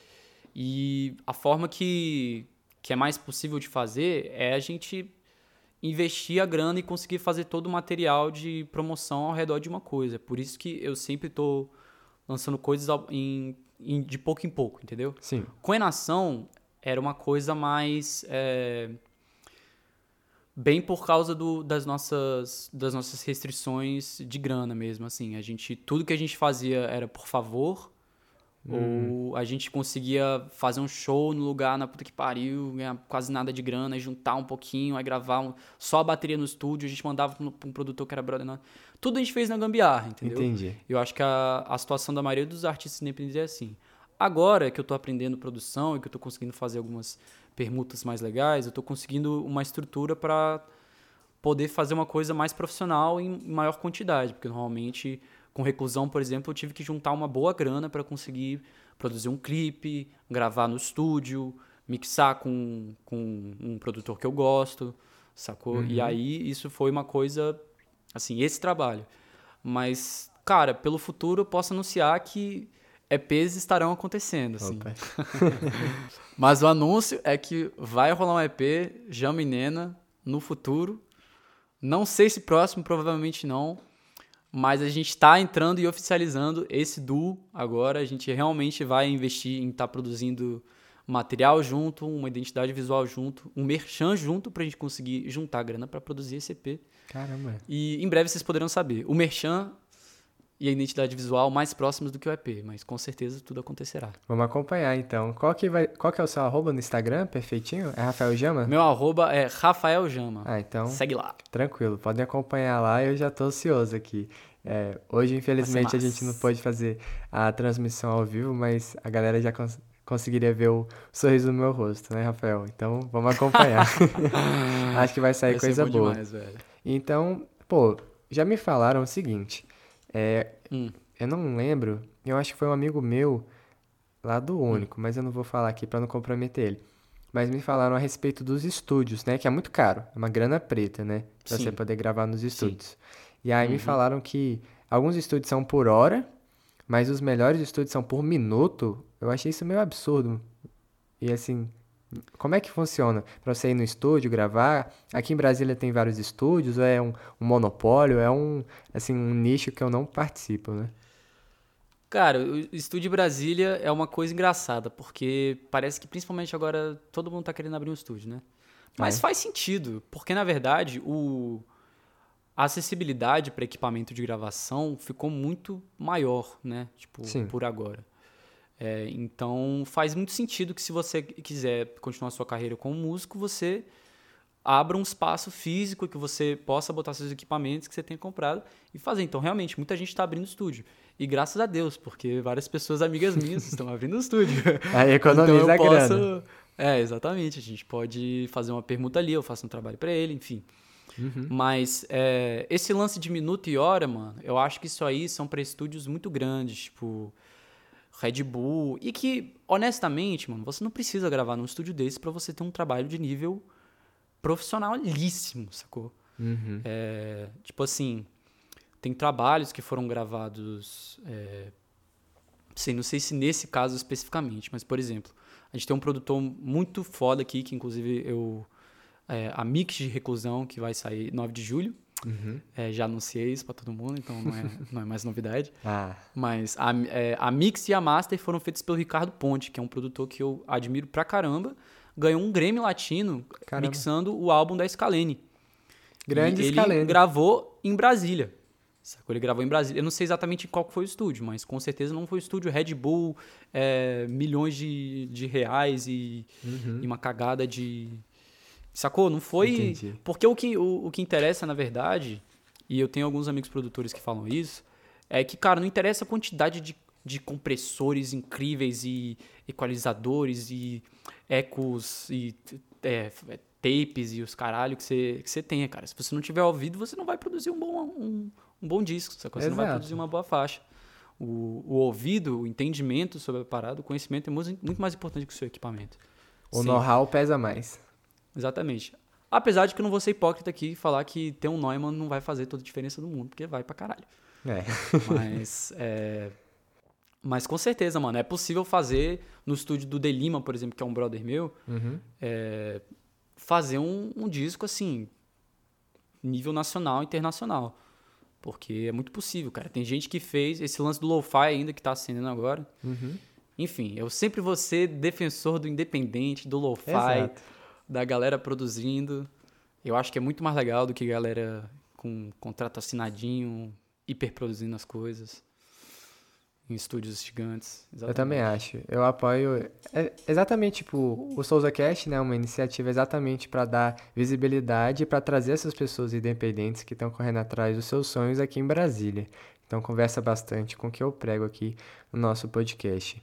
E a forma que, que é mais possível de fazer é a gente investir a grana e conseguir fazer todo o material de promoção ao redor de uma coisa. Por isso que eu sempre estou lançando coisas em, em, de pouco em pouco, entendeu? Sim. Com Enação era uma coisa mais... É, bem por causa do, das, nossas, das nossas restrições de grana mesmo, assim. A gente, tudo que a gente fazia era por favor Hum. Ou a gente conseguia fazer um show no lugar na puta que pariu, ganhar quase nada de grana, juntar um pouquinho, aí gravar um, só a bateria no estúdio, a gente mandava pra um produtor que era brother. Não. Tudo a gente fez na gambiarra, entendeu? Entendi. Eu acho que a, a situação da maioria dos artistas independentes é assim. Agora que eu tô aprendendo produção e que eu tô conseguindo fazer algumas permutas mais legais, eu tô conseguindo uma estrutura para poder fazer uma coisa mais profissional em maior quantidade, porque normalmente com reclusão, por exemplo, eu tive que juntar uma boa grana para conseguir produzir um clipe, gravar no estúdio, mixar com, com um produtor que eu gosto, sacou? Uhum. E aí isso foi uma coisa, assim, esse trabalho. Mas, cara, pelo futuro eu posso anunciar que EPs estarão acontecendo, assim. Mas o anúncio é que vai rolar um EP, Jama e Nena, no futuro. Não sei se próximo, provavelmente não. Mas a gente está entrando e oficializando esse duo agora. A gente realmente vai investir em estar tá produzindo material junto, uma identidade visual junto, um merchan junto para a gente conseguir juntar grana para produzir esse EP. Caramba. E em breve vocês poderão saber. O merchan e a identidade visual mais próximos do que o EP, mas com certeza tudo acontecerá. Vamos acompanhar então. Qual que, vai, qual que é o seu arroba no Instagram, perfeitinho? É Rafael Jama? Meu arroba é Rafael Jama. Ah, então. Segue lá. Tranquilo, podem acompanhar lá, eu já tô ansioso aqui. É, hoje, infelizmente, a gente não pode fazer a transmissão ao vivo, mas a galera já cons conseguiria ver o sorriso no meu rosto, né, Rafael? Então, vamos acompanhar. Acho que vai sair vai coisa boa. Demais, então, pô, já me falaram o seguinte. É, hum. Eu não lembro, eu acho que foi um amigo meu lá do hum. Único, hum. mas eu não vou falar aqui para não comprometer ele. Mas me falaram a respeito dos estúdios, né? Que é muito caro, é uma grana preta, né? Pra Sim. você poder gravar nos estúdios. Sim. E aí uhum. me falaram que alguns estúdios são por hora, mas os melhores estúdios são por minuto. Eu achei isso meio absurdo. E assim, como é que funciona para você ir no estúdio gravar? Aqui em Brasília tem vários estúdios, é um, um, monopólio, é um assim um nicho que eu não participo, né? Cara, o estúdio Brasília é uma coisa engraçada, porque parece que principalmente agora todo mundo tá querendo abrir um estúdio, né? Mas é. faz sentido, porque na verdade o a acessibilidade para equipamento de gravação ficou muito maior, né? Tipo, Sim. por agora. É, então faz muito sentido que se você quiser continuar sua carreira como músico, você abra um espaço físico que você possa botar seus equipamentos que você tenha comprado e fazer. Então, realmente, muita gente está abrindo estúdio. E graças a Deus, porque várias pessoas amigas minhas estão abrindo estúdio. Aí economiza então, posso... grana. É, exatamente. A gente pode fazer uma permuta ali, eu faço um trabalho para ele, enfim. Uhum. Mas é, esse lance de minuto e hora, mano, eu acho que isso aí são para estúdios muito grandes, tipo Red Bull. E que, honestamente, mano, você não precisa gravar num estúdio desse para você ter um trabalho de nível profissionalíssimo, sacou? Uhum. É, tipo assim, tem trabalhos que foram gravados. É, sei, não sei se nesse caso especificamente, mas, por exemplo, a gente tem um produtor muito foda aqui, que inclusive eu. É, a Mix de Reclusão, que vai sair 9 de julho. Uhum. É, já anunciei isso para todo mundo, então não é, não é mais novidade. Ah. Mas a, é, a Mix e a Master foram feitas pelo Ricardo Ponte, que é um produtor que eu admiro pra caramba. Ganhou um Grammy Latino caramba. mixando o álbum da Scalene. Grande e Scalene. Ele gravou em Brasília. Sacou? Ele gravou em Brasília. Eu não sei exatamente qual foi o estúdio, mas com certeza não foi o estúdio Red Bull, é, milhões de, de reais e, uhum. e, uma cagada de. Sacou? Não foi. Entendi. Porque o que, o, o que interessa, na verdade, e eu tenho alguns amigos produtores que falam isso, é que, cara, não interessa a quantidade de, de compressores incríveis e equalizadores e ecos e é, tapes e os caralho que você, que você tenha, cara. Se você não tiver ouvido, você não vai produzir um bom, um, um bom disco, sacou? Você Exato. não vai produzir uma boa faixa. O, o ouvido, o entendimento sobre a parada, o conhecimento é muito mais importante que o seu equipamento. O know-how pesa mais. Exatamente. Apesar de que eu não vou ser hipócrita aqui e falar que ter um Neumann não vai fazer toda a diferença do mundo, porque vai pra caralho. É. Mas, é... Mas com certeza, mano, é possível fazer no estúdio do Delima, por exemplo, que é um brother meu, uhum. é... fazer um, um disco assim, nível nacional, internacional. Porque é muito possível, cara. Tem gente que fez esse lance do lo-fi ainda que tá acendendo agora. Uhum. Enfim, eu sempre vou ser defensor do independente, do lo-fi, da galera produzindo. Eu acho que é muito mais legal do que galera com contrato assinadinho, hiperproduzindo as coisas em estúdios gigantes. Exatamente. Eu também acho. Eu apoio. É exatamente, tipo, o Souza Cast, né? Uma iniciativa exatamente para dar visibilidade para trazer essas pessoas independentes que estão correndo atrás dos seus sonhos aqui em Brasília. Então, conversa bastante com o que eu prego aqui no nosso podcast.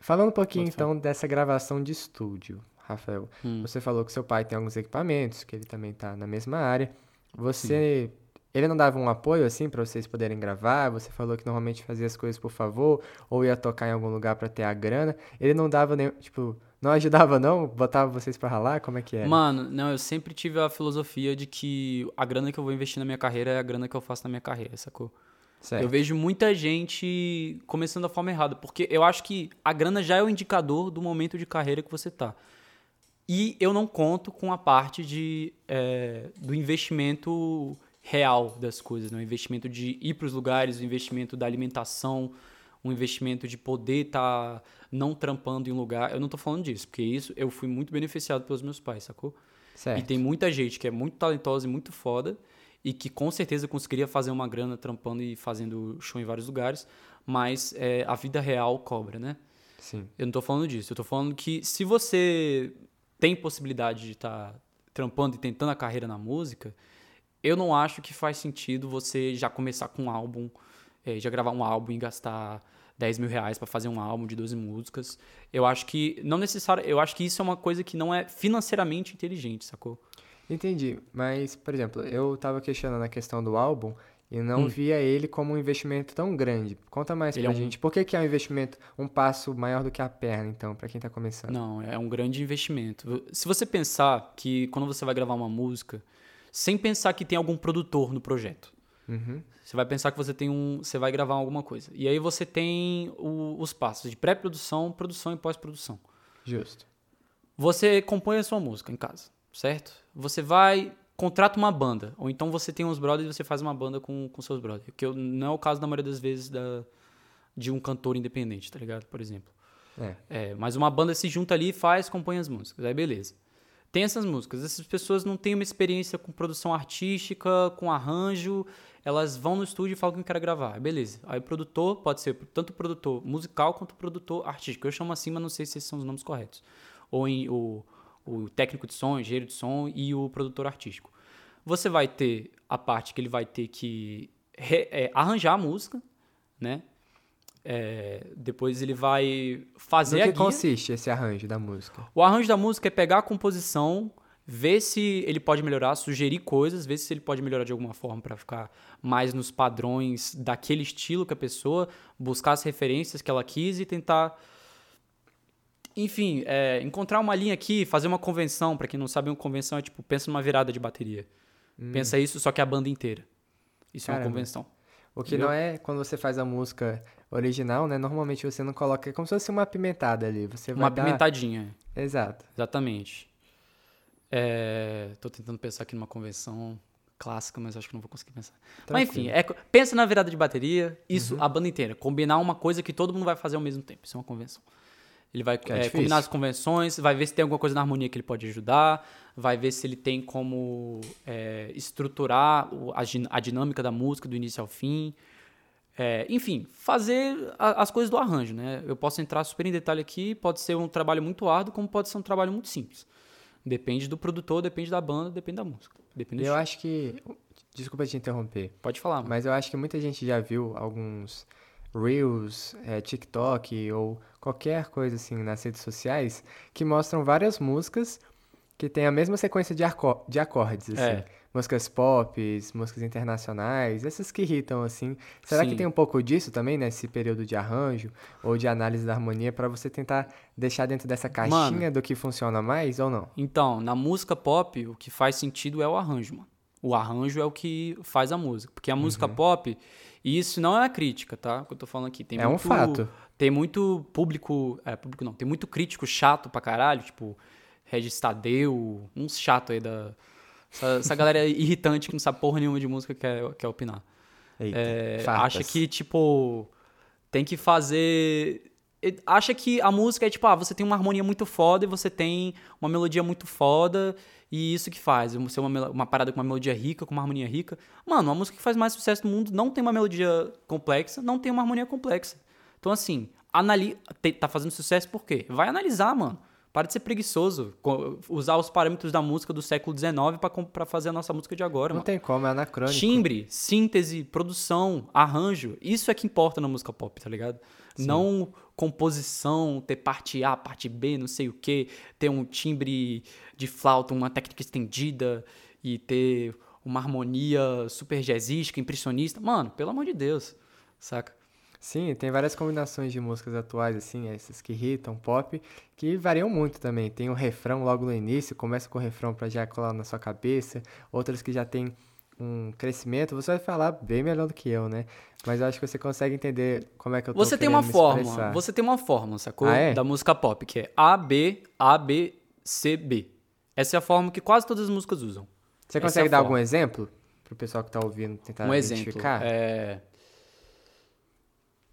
Falando um pouquinho, então, dessa gravação de estúdio, Rafael. Hum. Você falou que seu pai tem alguns equipamentos, que ele também está na mesma área. Você. Sim ele não dava um apoio assim para vocês poderem gravar? Você falou que normalmente fazia as coisas por favor ou ia tocar em algum lugar para ter a grana. Ele não dava nem, tipo, não ajudava não? Botava vocês para ralar? Como é que é? Mano, não, eu sempre tive a filosofia de que a grana que eu vou investir na minha carreira é a grana que eu faço na minha carreira, sacou? Certo. Eu vejo muita gente começando da forma errada, porque eu acho que a grana já é o indicador do momento de carreira que você tá. E eu não conto com a parte de, é, do investimento real das coisas, né? o investimento de ir para os lugares, o investimento da alimentação, um investimento de poder estar tá não trampando em um lugar. Eu não estou falando disso, porque isso eu fui muito beneficiado pelos meus pais, sacou? Certo. E tem muita gente que é muito talentosa e muito foda e que com certeza conseguiria fazer uma grana trampando e fazendo show em vários lugares, mas é, a vida real cobra, né? Sim. Eu não estou falando disso. Eu estou falando que se você tem possibilidade de estar tá trampando e tentando a carreira na música, eu não acho que faz sentido você já começar com um álbum, é, já gravar um álbum e gastar 10 mil reais para fazer um álbum de 12 músicas. Eu acho que não necessário, eu acho que isso é uma coisa que não é financeiramente inteligente, sacou? Entendi, mas por exemplo, eu tava questionando a questão do álbum e não hum. via ele como um investimento tão grande. Conta mais ele pra é um... gente. Por que, que é um investimento, um passo maior do que a perna, então, para quem tá começando? Não, é um grande investimento. Se você pensar que quando você vai gravar uma música, sem pensar que tem algum produtor no projeto. Uhum. Você vai pensar que você tem um, você vai gravar alguma coisa. E aí você tem o, os passos de pré-produção, produção e pós-produção. Justo. Você compõe a sua música em casa, certo? Você vai contrata uma banda, ou então você tem uns brothers e você faz uma banda com, com seus brothers, que não é o caso da maioria das vezes da, de um cantor independente, tá ligado? Por exemplo. É. é. Mas uma banda se junta ali, faz, compõe as músicas, aí beleza tem essas músicas. Essas pessoas não têm uma experiência com produção artística, com arranjo, elas vão no estúdio e falam que querem gravar. Beleza. Aí o produtor pode ser tanto produtor musical quanto produtor artístico. Eu chamo assim, mas não sei se esses são os nomes corretos. Ou em, o, o técnico de som, o engenheiro de som e o produtor artístico. Você vai ter a parte que ele vai ter que re, é, arranjar a música, né? É, depois ele vai fazer no que a guia. consiste esse arranjo da música? O arranjo da música é pegar a composição, ver se ele pode melhorar, sugerir coisas, ver se ele pode melhorar de alguma forma para ficar mais nos padrões daquele estilo que a pessoa, buscar as referências que ela quis e tentar enfim, é, encontrar uma linha aqui, fazer uma convenção, para quem não sabe, uma convenção é tipo, pensa numa virada de bateria. Hum. Pensa isso, só que a banda inteira. Isso Caramba. é uma convenção. O que Entendeu? não é quando você faz a música original, né? Normalmente você não coloca. É como se fosse uma apimentada ali. Você uma dar... apimentadinha. Exato. Exatamente. É, tô tentando pensar aqui numa convenção clássica, mas acho que não vou conseguir pensar. Tranquilo. Mas enfim, é, pensa na virada de bateria, isso, uhum. a banda inteira. Combinar uma coisa que todo mundo vai fazer ao mesmo tempo. Isso é uma convenção. Ele vai é, é, combinar as convenções, vai ver se tem alguma coisa na harmonia que ele pode ajudar, vai ver se ele tem como é, estruturar a, a, dinâmica da música do início ao fim. É, enfim, fazer a, as coisas do arranjo, né? Eu posso entrar super em detalhe aqui, pode ser um trabalho muito árduo, como pode ser um trabalho muito simples. Depende do produtor, depende da banda, depende da música. Depende eu acho que. Desculpa te interromper. Pode falar, mano. Mas eu acho que muita gente já viu alguns Reels, é, TikTok ou qualquer coisa assim nas redes sociais que mostram várias músicas que têm a mesma sequência de, de acordes, assim. É. Músicas pop, músicas internacionais, essas que irritam, assim. Será Sim. que tem um pouco disso também, nesse período de arranjo ou de análise da harmonia, para você tentar deixar dentro dessa caixinha mano, do que funciona mais ou não? Então, na música pop, o que faz sentido é o arranjo, mano. O arranjo é o que faz a música. Porque a uhum. música pop, e isso não é uma crítica, tá? Que eu tô falando aqui. Tem é muito, um fato. Tem muito público. É, público não. Tem muito crítico chato pra caralho, tipo, Regis Tadeu, uns chato aí da. Essa, essa galera irritante que não sabe porra nenhuma de música quer, quer opinar. Eita, é, acha que, tipo, tem que fazer. Acha que a música é tipo, ah, você tem uma harmonia muito foda e você tem uma melodia muito foda e isso que faz, ser uma, uma parada com uma melodia rica, com uma harmonia rica. Mano, uma música que faz mais sucesso no mundo não tem uma melodia complexa, não tem uma harmonia complexa. Então, assim, anali tá fazendo sucesso por quê? Vai analisar, mano. Para de ser preguiçoso. Usar os parâmetros da música do século XIX para fazer a nossa música de agora. Não mano. tem como, é anacrônico. Timbre, síntese, produção, arranjo. Isso é que importa na música pop, tá ligado? Sim. Não composição, ter parte A, parte B, não sei o que, ter um timbre de flauta, uma técnica estendida e ter uma harmonia super jazzística, impressionista. Mano, pelo amor de Deus, saca? Sim, tem várias combinações de músicas atuais, assim, essas que irritam, pop, que variam muito também. Tem o refrão logo no início, começa com o refrão para já colar na sua cabeça, outras que já tem um crescimento, você vai falar bem melhor do que eu, né? Mas eu acho que você consegue entender como é que eu tô Você tem uma fórmula, você tem uma fórmula, sacou? Ah, é? Da música pop, que é A, B, A, B, C, B. Essa é a fórmula que quase todas as músicas usam. Você Essa consegue é dar algum exemplo pro pessoal que tá ouvindo tentar um identificar? exemplo, é...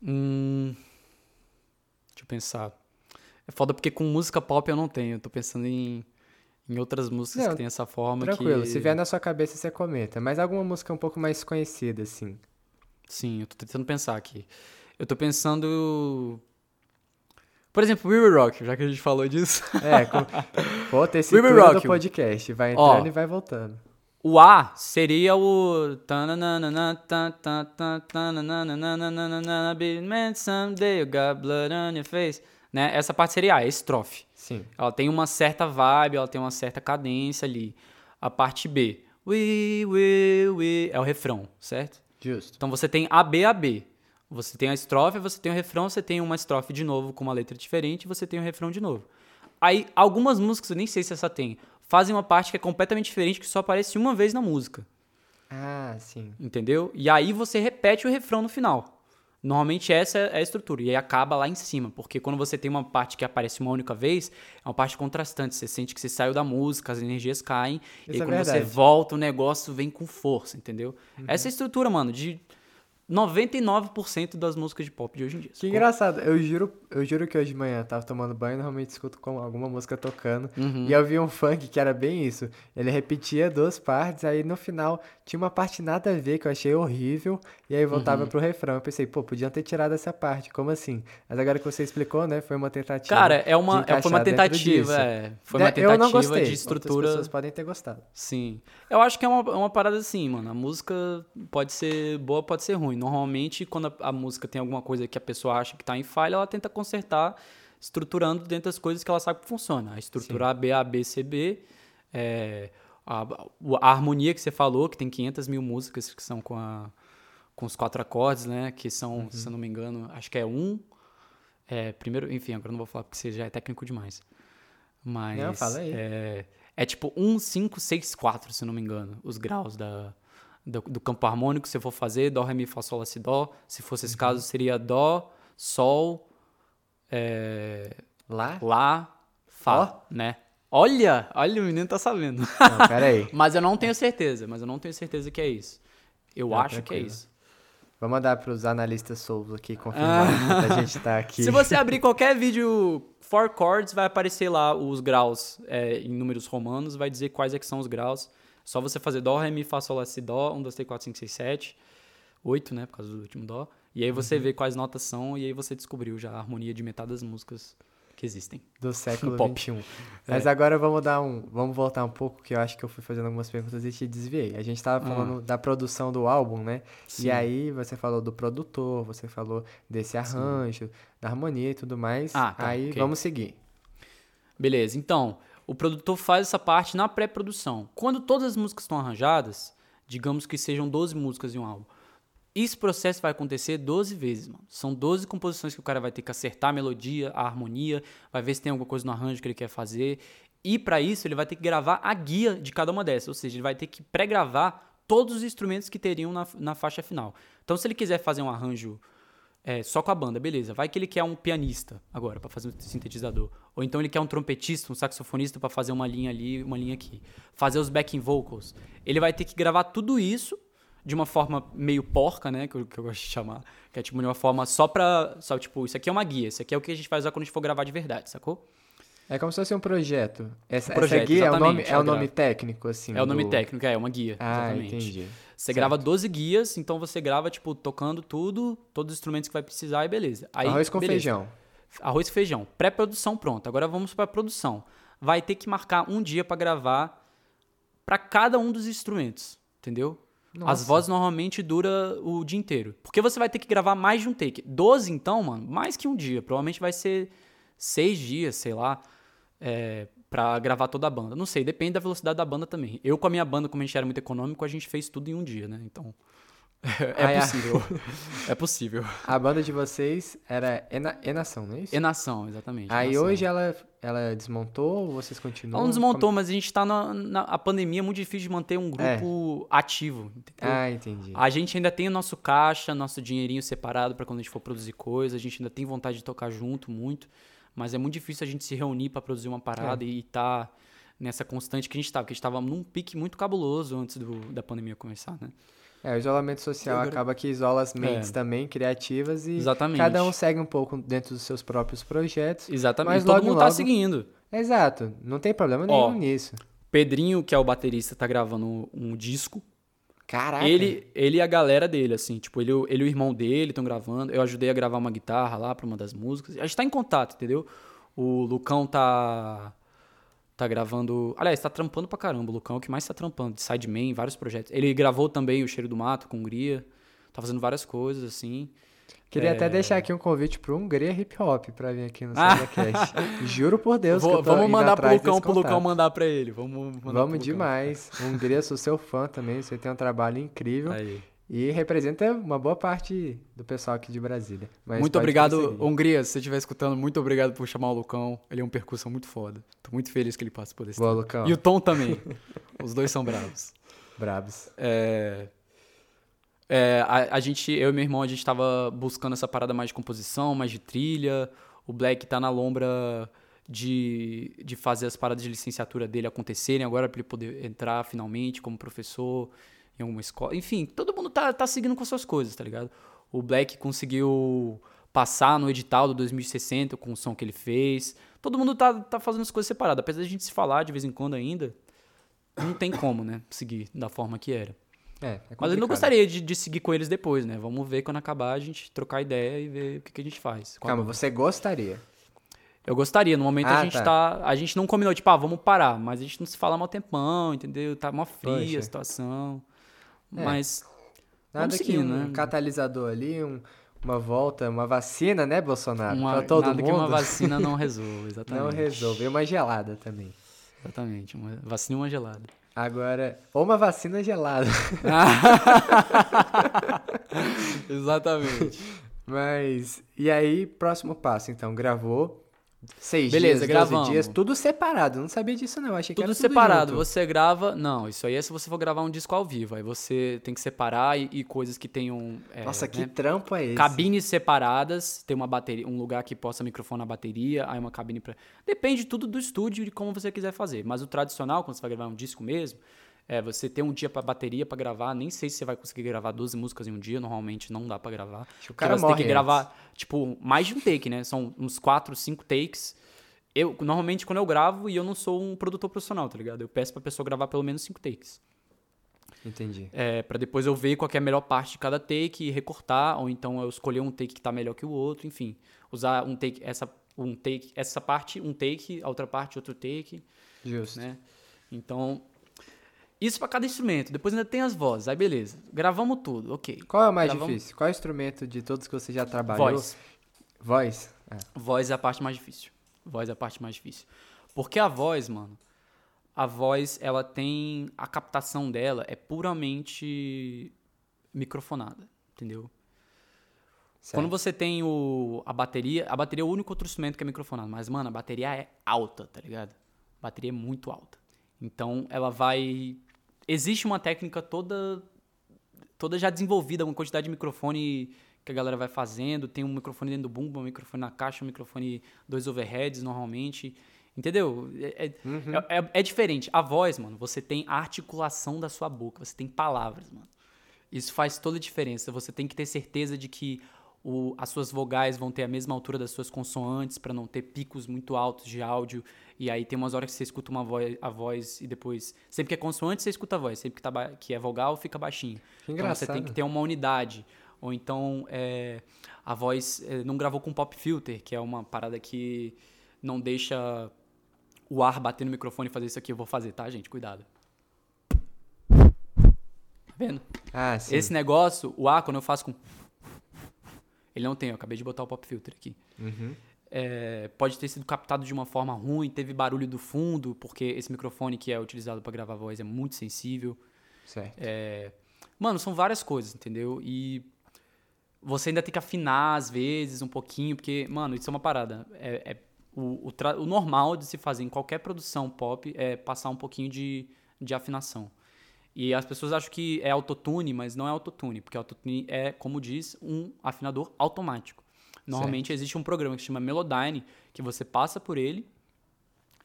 Hum... Deixa eu pensar. É foda porque com música pop eu não tenho, eu tô pensando em em outras músicas Não, que tem essa forma tranquilo, que... se vier na sua cabeça você comenta. Mas alguma música um pouco mais conhecida, assim? Sim, eu tô tentando pensar aqui. Eu tô pensando... Por exemplo, We Will Rock, já que a gente falou disso. É, com... pô, tem esse Rock. do podcast. Vai entrando Ó, e vai voltando. O A seria o... Someday you got blood on your face. Né? Essa parte seria A, é estrofe. Sim. Ela tem uma certa vibe, ela tem uma certa cadência ali. A parte B, we, we, we, é o refrão, certo? Justo. Então você tem A, B, A, B. Você tem a estrofe, você tem o refrão, você tem uma estrofe de novo com uma letra diferente, você tem o refrão de novo. Aí, algumas músicas, eu nem sei se essa tem, fazem uma parte que é completamente diferente, que só aparece uma vez na música. Ah, sim. Entendeu? E aí você repete o refrão no final. Normalmente essa é a estrutura, e aí acaba lá em cima, porque quando você tem uma parte que aparece uma única vez, é uma parte contrastante, você sente que você saiu da música, as energias caem, Isso e aí é quando verdade. você volta, o negócio vem com força, entendeu? Uhum. Essa é a estrutura, mano, de 99% das músicas de pop de hoje em dia. Que engraçado. Eu juro, eu juro que hoje de manhã eu tava tomando banho, normalmente escuto com alguma música tocando. Uhum. E eu vi um funk que era bem isso. Ele repetia duas partes, aí no final tinha uma parte nada a ver que eu achei horrível. E aí voltava uhum. pro refrão. Eu pensei, pô, podiam ter tirado essa parte. Como assim? Mas agora que você explicou, né? Foi uma tentativa. Cara, é uma, é, foi uma tentativa. É, foi uma tentativa eu não gostei. de estrutura. Outras pessoas podem ter gostado. Sim. Eu acho que é uma, é uma parada assim, mano. A música pode ser boa, pode ser ruim. Normalmente, quando a, a música tem alguma coisa que a pessoa acha que tá em falha, ela tenta consertar estruturando dentro das coisas que ela sabe que funciona. A estrutura A, B, A, B, C, B. É, a, a, harmonia que você falou, que tem 500 mil músicas que são com, a, com os quatro acordes, né? Que são, uhum. se eu não me engano, acho que é um. É, primeiro, enfim, agora não vou falar porque você já é técnico demais. Mas. Não, fala aí. É, é tipo 1, 5, 6, 4, se eu não me engano, os graus da, do, do, campo harmônico. Se eu for fazer Dó, Ré, Mi, Fá, Sol, Lá, Si, Dó. Se fosse esse uhum. caso, seria Dó, Sol, é, Lá, Lá Fá, oh. né? Olha, olha, o menino tá sabendo. Não, pera aí. mas eu não tenho certeza, mas eu não tenho certeza que é isso. Eu não, acho tranquilo. que é isso. Vou mandar para os analistas Souls aqui confirmar ah. a gente tá aqui. Se você abrir qualquer vídeo four chords, vai aparecer lá os graus é, em números romanos, vai dizer quais é que são os graus. Só você fazer Dó, Ré, Mi, Fá, Sol, Lá, Si, Dó, 1, 2, 3, 4, 5, 6, 7, 8, né, por causa do último Dó. E aí você uhum. vê quais notas são e aí você descobriu já a harmonia de metade das músicas que existem. Do século XXI. É. Mas agora vamos dar um. Vamos voltar um pouco, que eu acho que eu fui fazendo algumas perguntas e te desviei. A gente estava falando ah. da produção do álbum, né? Sim. E aí você falou do produtor, você falou desse arranjo, Sim. da harmonia e tudo mais. Ah, tá, aí okay. vamos seguir. Beleza, então, o produtor faz essa parte na pré-produção. Quando todas as músicas estão arranjadas, digamos que sejam 12 músicas em um álbum. Esse processo vai acontecer 12 vezes, mano. São 12 composições que o cara vai ter que acertar a melodia, a harmonia, vai ver se tem alguma coisa no arranjo que ele quer fazer. E para isso ele vai ter que gravar a guia de cada uma dessas, ou seja, ele vai ter que pré-gravar todos os instrumentos que teriam na, na faixa final. Então, se ele quiser fazer um arranjo é, só com a banda, beleza. Vai que ele quer um pianista agora para fazer um sintetizador, ou então ele quer um trompetista, um saxofonista para fazer uma linha ali, uma linha aqui, fazer os backing vocals. Ele vai ter que gravar tudo isso de uma forma meio porca, né? Que eu, que eu gosto de chamar. Que é tipo de uma forma só pra. Só, tipo, isso aqui é uma guia, isso aqui é o que a gente vai usar quando a gente for gravar de verdade, sacou? É como se fosse um projeto. Essa, um projeto, essa guia é o nome, é o nome técnico, assim. É o nome do... técnico, é, é uma guia. Ah, exatamente. entendi. Você certo. grava 12 guias, então você grava, tipo, tocando tudo, todos os instrumentos que vai precisar e beleza. Aí, Arroz com beleza. feijão. Arroz e feijão. Pré-produção pronto. Agora vamos para produção. Vai ter que marcar um dia para gravar para cada um dos instrumentos, entendeu? Nossa. As vozes normalmente dura o dia inteiro. Porque você vai ter que gravar mais de um take. 12, então, mano, mais que um dia. Provavelmente vai ser seis dias, sei lá, é, pra gravar toda a banda. Não sei, depende da velocidade da banda também. Eu, com a minha banda, como a gente era muito econômico, a gente fez tudo em um dia, né? Então. É, possível. é possível. A banda de vocês era Ena, Enação, não é isso? Enação, exatamente. Aí Enação. hoje ela, ela desmontou ou vocês continuam? Ela não desmontou, Como... mas a gente tá na, na a pandemia, é muito difícil de manter um grupo é. ativo. Entendeu? Ah, entendi. A gente ainda tem o nosso caixa, nosso dinheirinho separado para quando a gente for produzir coisa, a gente ainda tem vontade de tocar junto muito, mas é muito difícil a gente se reunir para produzir uma parada é. e tá nessa constante que a gente tava, porque a gente tava num pique muito cabuloso antes do, da pandemia começar, né? É, o isolamento social acaba que isola as mentes é. também, criativas, e Exatamente. cada um segue um pouco dentro dos seus próprios projetos. Exatamente, mas todo mundo tá logo... tá seguindo. Exato, não tem problema nenhum Ó, nisso. Pedrinho, que é o baterista, tá gravando um disco. Caraca! Ele, ele e a galera dele, assim, tipo, ele, ele e o irmão dele estão gravando. Eu ajudei a gravar uma guitarra lá pra uma das músicas. A gente tá em contato, entendeu? O Lucão tá Tá gravando. Aliás, tá trampando pra caramba. O Lucão é o que mais tá trampando. De Sideman, vários projetos. Ele gravou também O Cheiro do Mato com Hungria. Tá fazendo várias coisas, assim. Queria é... até deixar aqui um convite pro Hungria Hip Hop pra vir aqui no SagaCast. Juro por Deus Vou, que eu tô Vamos mandar pro Lucão, pro Lucão mandar pra ele. Vamos, vamos demais. Hungria, sou seu fã também. Você tem um trabalho incrível. Aí. E representa uma boa parte do pessoal aqui de Brasília. Muito obrigado, Hungria. Se você estiver escutando, muito obrigado por chamar o Lucão. Ele é um percussão muito foda. Tô muito feliz que ele participou desse Boa, tempo. Lucão. E o Tom também. Os dois são bravos. Bravos. É... É, a, a, gente, eu e meu irmão, a gente tava buscando essa parada mais de composição, mais de trilha. O Black tá na lombra de, de fazer as paradas de licenciatura dele acontecerem agora para ele poder entrar finalmente como professor em alguma escola. Enfim, todo mundo tá, tá seguindo com as suas coisas, tá ligado? O Black conseguiu passar no edital do 2060 com o som que ele fez. Todo mundo tá, tá fazendo as coisas separadas. Apesar de a gente se falar de vez em quando ainda, não tem como, né? Seguir da forma que era. É, é Mas eu não gostaria de, de, seguir com eles depois, né? Vamos ver quando acabar a gente trocar ideia e ver o que, que a gente faz. Calma, você gostaria? Eu gostaria. No momento ah, a gente tá. tá. A gente não combinou, tipo, ah, vamos parar. Mas a gente não se fala mal tempão, entendeu? Tá mó fria Poxa. a situação. É. Mas. Nada seguir, que um né? catalisador ali, um, uma volta, uma vacina, né, Bolsonaro? Uma, pra todo nada mundo. que uma vacina não resolve, exatamente. não resolve. E uma gelada também. Exatamente. Uma vacina e uma gelada. Agora, ou uma vacina gelada. exatamente. Mas, e aí, próximo passo, então, gravou, Seis Beleza, dias, gravamos. dias, tudo separado. Não sabia disso, não. Achei tudo que era tudo separado. Junto. Você grava. Não, isso aí é se você for gravar um disco ao vivo. Aí você tem que separar e, e coisas que tenham. É, Nossa, que né, trampo é esse? Cabines separadas. Tem uma bateria, um lugar que possa microfone na bateria. Aí uma cabine pra. Depende tudo do estúdio e de como você quiser fazer. Mas o tradicional, quando você vai gravar um disco mesmo, é, você ter um dia para bateria para gravar, nem sei se você vai conseguir gravar 12 músicas em um dia, normalmente não dá para gravar. o cara você tem que gravar, tipo, mais de um take, né? São uns 4, 5 takes. Eu, normalmente, quando eu gravo, e eu não sou um produtor profissional, tá ligado? Eu peço pra pessoa gravar pelo menos 5 takes. Entendi. É, pra depois eu ver qual é a melhor parte de cada take e recortar, ou então eu escolher um take que tá melhor que o outro, enfim. Usar um take, essa, um take, essa parte, um take, a outra parte, outro take. Justo. Né? Então, isso para cada instrumento. Depois ainda tem as vozes. Aí beleza. Gravamos tudo, ok. Qual é o mais Gravamos... difícil? Qual é o instrumento de todos que você já trabalhou? Voz. Voz? É. Voz é a parte mais difícil. Voz é a parte mais difícil. Porque a voz, mano, a voz, ela tem. A captação dela é puramente microfonada, entendeu? Certo. Quando você tem o, a bateria, a bateria é o único outro instrumento que é microfonado. Mas, mano, a bateria é alta, tá ligado? A bateria é muito alta. Então, ela vai existe uma técnica toda toda já desenvolvida, uma quantidade de microfone que a galera vai fazendo, tem um microfone dentro do bumbo, um microfone na caixa, um microfone dois overheads normalmente. Entendeu? É, é, uhum. é, é, é, diferente. A voz, mano, você tem a articulação da sua boca, você tem palavras, mano. Isso faz toda a diferença. Você tem que ter certeza de que o, as suas vogais vão ter a mesma altura das suas consoantes para não ter picos muito altos de áudio. E aí tem umas horas que você escuta uma voz, a voz e depois. Sempre que é consoante, você escuta a voz. Sempre que, tá, que é vogal, fica baixinho. Que então você tem que ter uma unidade. Ou então é, a voz é, não gravou com pop filter, que é uma parada que não deixa o ar bater no microfone e fazer isso aqui. Eu vou fazer, tá, gente? Cuidado. Tá vendo? Ah, sim. Esse negócio, o ar, quando eu faço com. Ele não tem, eu acabei de botar o pop filter aqui. Uhum é, pode ter sido captado de uma forma ruim, teve barulho do fundo, porque esse microfone que é utilizado para gravar voz é muito sensível. Certo. É, mano, são várias coisas, entendeu? E você ainda tem que afinar às vezes um pouquinho, porque, mano, isso é uma parada. É, é o, o, o, normal de se fazer em qualquer produção pop é passar um pouquinho de, de afinação. E as pessoas acham que é autotune, mas não é autotune, porque autotune é, como diz, um afinador automático. Normalmente certo. existe um programa que se chama Melodyne, que você passa por ele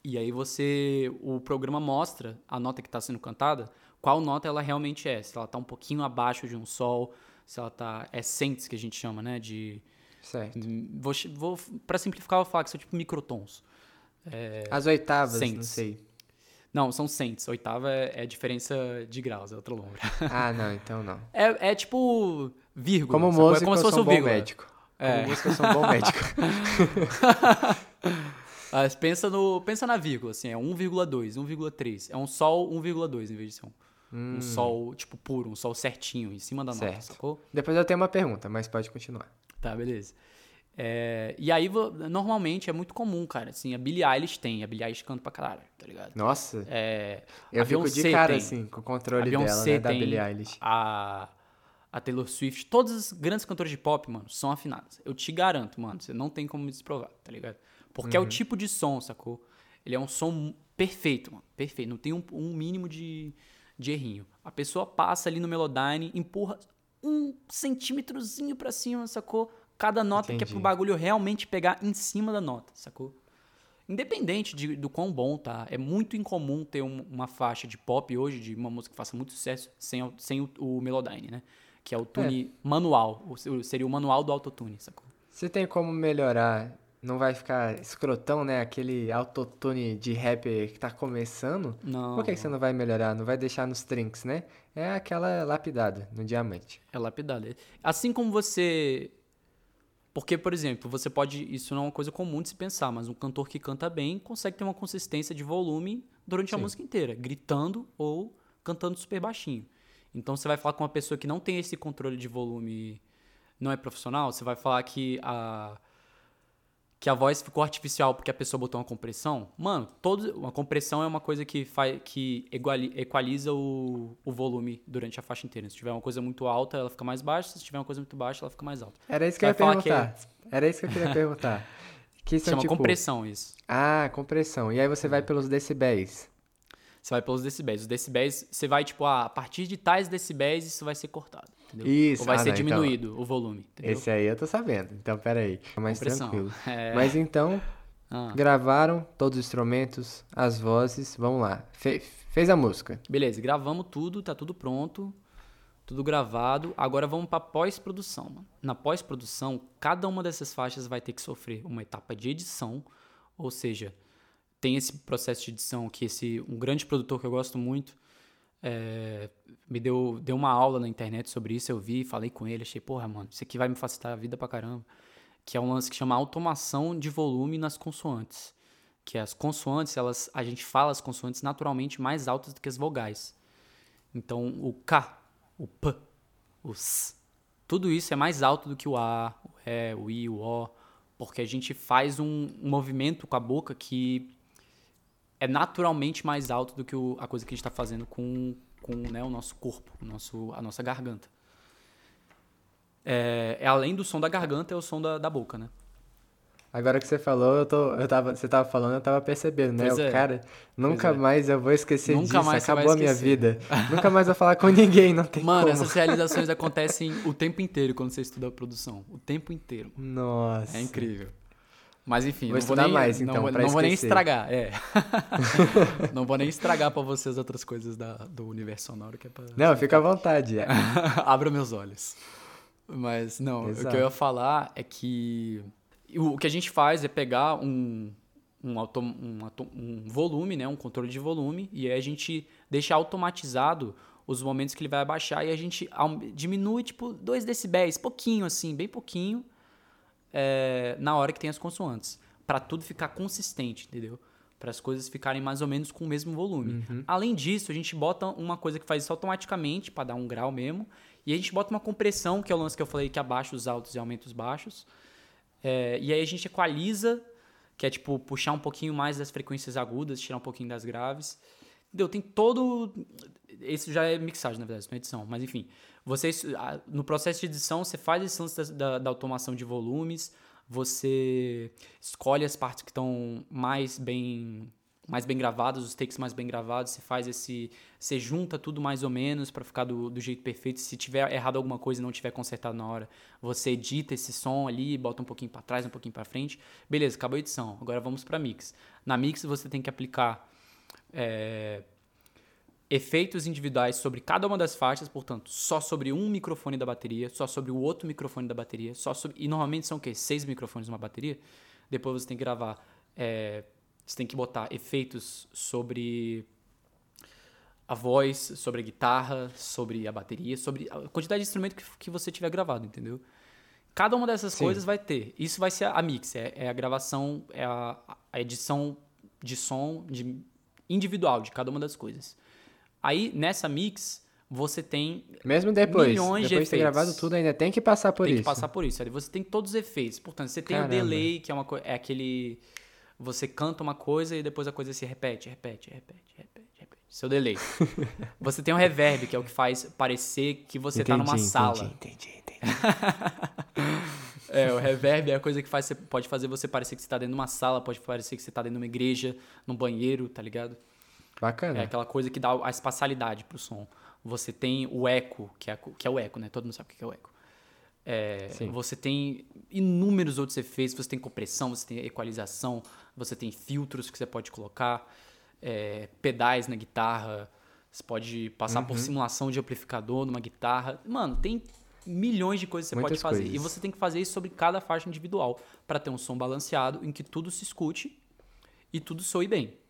e aí você o programa mostra a nota que está sendo cantada, qual nota ela realmente é, se ela está um pouquinho abaixo de um sol, se ela está é cents que a gente chama, né, de Certo. Vou, vou para simplificar eu vou falar que são tipo microtons. É, As oitavas, cents. não sei. Não, são cents. Oitava é, é diferença de graus, é outra lombra. Ah, não, então não. É, é tipo vírgula. Como músico, como se fosse um bom médico. É. Como eu sou um bom médico. Mas pensa, no, pensa na vírgula, assim, é 1,2, 1,3. É um sol 1,2 em vez de ser um. Hum. Um sol, tipo, puro, um sol certinho, em cima da certo. nota, sacou? Depois eu tenho uma pergunta, mas pode continuar. Tá, beleza. É, e aí, normalmente, é muito comum, cara. Assim, a Billie Eilish tem. A Billie Eilish canta pra caralho, tá ligado? Nossa. É, eu fico de cara, tem, assim, com o controle dela, né, da Billie Eilish. A a Taylor Swift, todas as grandes cantoras de pop, mano, são afinadas. Eu te garanto, mano, você não tem como me desprovar, tá ligado? Porque uhum. é o uhum. tipo de som, sacou? Ele é um som perfeito, mano, perfeito. Não tem um, um mínimo de, de errinho. A pessoa passa ali no Melodyne, empurra um centímetrozinho pra cima, sacou? Cada nota Entendi. que é pro bagulho realmente pegar em cima da nota, sacou? Independente de, do quão bom tá. É muito incomum ter um, uma faixa de pop hoje, de uma música que faça muito sucesso, sem, sem o, o Melodyne, né? Que é o tune é. manual. O, seria o manual do autotune, sacou? Se tem como melhorar, não vai ficar escrotão, né? Aquele autotune de rapper que tá começando. Não. Por que, que você não vai melhorar? Não vai deixar nos trinks, né? É aquela lapidada no diamante. É lapidada. Assim como você porque, por exemplo, você pode. Isso não é uma coisa comum de se pensar, mas um cantor que canta bem consegue ter uma consistência de volume durante Sim. a música inteira, gritando ou cantando super baixinho. Então você vai falar com uma pessoa que não tem esse controle de volume, não é profissional, você vai falar que a que a voz ficou artificial porque a pessoa botou uma compressão, mano, todo, uma compressão é uma coisa que, faz, que equaliza o, o volume durante a faixa inteira. Se tiver uma coisa muito alta, ela fica mais baixa. Se tiver uma coisa muito baixa, ela fica mais alta. Era isso que eu ia perguntar. Que é... Era isso que eu queria perguntar. Que são, Chama tipo... compressão isso. Ah, compressão. E aí você vai pelos decibéis. Você vai pelos decibéis. Os decibéis, você vai, tipo, ah, a partir de tais decibéis, isso vai ser cortado. Entendeu? Isso. Ou vai ah, ser não, diminuído então, o volume. Entendeu? Esse aí eu tô sabendo. Então, peraí. Mais Compressão. tranquilo. É... Mas então, ah. gravaram todos os instrumentos, as vozes. Vamos lá. Fe fez a música. Beleza, gravamos tudo, tá tudo pronto. Tudo gravado. Agora vamos pra pós-produção, Na pós-produção, cada uma dessas faixas vai ter que sofrer uma etapa de edição. Ou seja, tem esse processo de edição que esse um grande produtor que eu gosto muito é, me deu, deu uma aula na internet sobre isso, eu vi, falei com ele, achei, porra, mano, isso aqui vai me facilitar a vida pra caramba. Que é um lance que chama automação de volume nas consoantes. Que as consoantes, elas, a gente fala as consoantes naturalmente mais altas do que as vogais. Então, o K, o P, o S, tudo isso é mais alto do que o A, o E, o I, o O, porque a gente faz um, um movimento com a boca que é naturalmente mais alto do que o, a coisa que a gente está fazendo com, com né, o nosso corpo, o nosso, a nossa garganta. É, é, além do som da garganta, é o som da, da boca, né? Agora que você falou, eu tô, eu tava, você tava falando, eu tava percebendo, né? o é. cara, nunca é. mais eu vou esquecer nunca disso, mais acabou a minha vida. nunca mais vou falar com ninguém, não tem Mano, como. essas realizações acontecem o tempo inteiro quando você estuda a produção. O tempo inteiro. Nossa. É incrível. Mas enfim, vou não vou nem, mais, então, não, não vou nem estragar, é. não vou nem estragar para vocês outras coisas da, do universo sonoro que é pra... Não, fica à vontade. É. Abra meus olhos. Mas não, Exato. o que eu ia falar é que o que a gente faz é pegar um, um, auto, um, um volume, né, um controle de volume, e aí a gente deixa automatizado os momentos que ele vai abaixar e a gente diminui tipo 2 decibéis, pouquinho assim, bem pouquinho, é, na hora que tem as consoantes. para tudo ficar consistente, entendeu? Para as coisas ficarem mais ou menos com o mesmo volume. Uhum. Além disso, a gente bota uma coisa que faz isso automaticamente, para dar um grau mesmo. E a gente bota uma compressão, que é o lance que eu falei que abaixa os altos e aumenta os baixos. É, e aí a gente equaliza, que é tipo puxar um pouquinho mais das frequências agudas, tirar um pouquinho das graves. Entendeu? Tem todo. Isso já é mixagem, na verdade, não é edição. Mas enfim, vocês, no processo de edição, você faz esse lance da, da, automação de volumes, você escolhe as partes que estão mais bem mais bem gravadas, os takes mais bem gravados, você faz esse, você junta tudo mais ou menos para ficar do, do jeito perfeito. Se tiver errado alguma coisa e não tiver consertado na hora, você edita esse som ali, bota um pouquinho para trás, um pouquinho para frente. Beleza, acabou a edição. Agora vamos para mix. Na mix você tem que aplicar é, efeitos individuais sobre cada uma das faixas, portanto, só sobre um microfone da bateria, só sobre o outro microfone da bateria, só sobre, e normalmente são o quê? Seis microfones numa bateria. Depois você tem que gravar, é, você tem que botar efeitos sobre a voz, sobre a guitarra, sobre a bateria, sobre a quantidade de instrumento que, que você tiver gravado, entendeu? Cada uma dessas Sim. coisas vai ter. Isso vai ser a mix, é, é a gravação, é a, a edição de som de, individual de cada uma das coisas. Aí, nessa mix, você tem Mesmo depois, milhões depois de efeitos. ter gravado tudo, ainda tem que passar por tem isso. Tem que passar por isso. Você tem todos os efeitos. Portanto, você tem Caramba. o delay, que é, uma, é aquele... Você canta uma coisa e depois a coisa se repete, repete, repete, repete, repete. Seu delay. você tem o reverb, que é o que faz parecer que você está numa sala. Entendi, entendi, entendi. é, o reverb é a coisa que faz, pode fazer você parecer que você está dentro de uma sala, pode parecer que você está dentro de uma igreja, num banheiro, tá ligado? Bacana. É aquela coisa que dá a espacialidade pro som. Você tem o eco, que é, que é o eco, né? Todo mundo sabe o que é o eco. É, você tem inúmeros outros efeitos, você tem compressão, você tem equalização, você tem filtros que você pode colocar, é, pedais na guitarra, você pode passar uhum. por simulação de amplificador numa guitarra. Mano, tem milhões de coisas que você Muitas pode fazer. Coisas. E você tem que fazer isso sobre cada faixa individual para ter um som balanceado em que tudo se escute e tudo soe bem.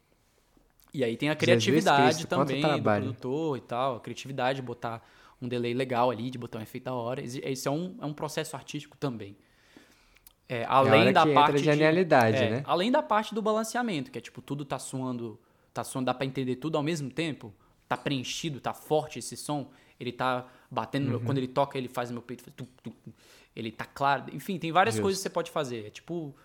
E aí tem a criatividade Cristo, também do produtor e tal, a criatividade de botar um delay legal ali, de botar um efeito da hora. Isso é um, é um processo artístico também. É, além é da parte de genialidade, de, é, né? Além da parte do balanceamento, que é tipo tudo tá suando, tá suando, dá para entender tudo ao mesmo tempo, tá preenchido, tá forte esse som, ele tá batendo, uhum. quando ele toca, ele faz meu peito, faz tum, tum, ele tá claro, enfim, tem várias Just. coisas que você pode fazer. É tipo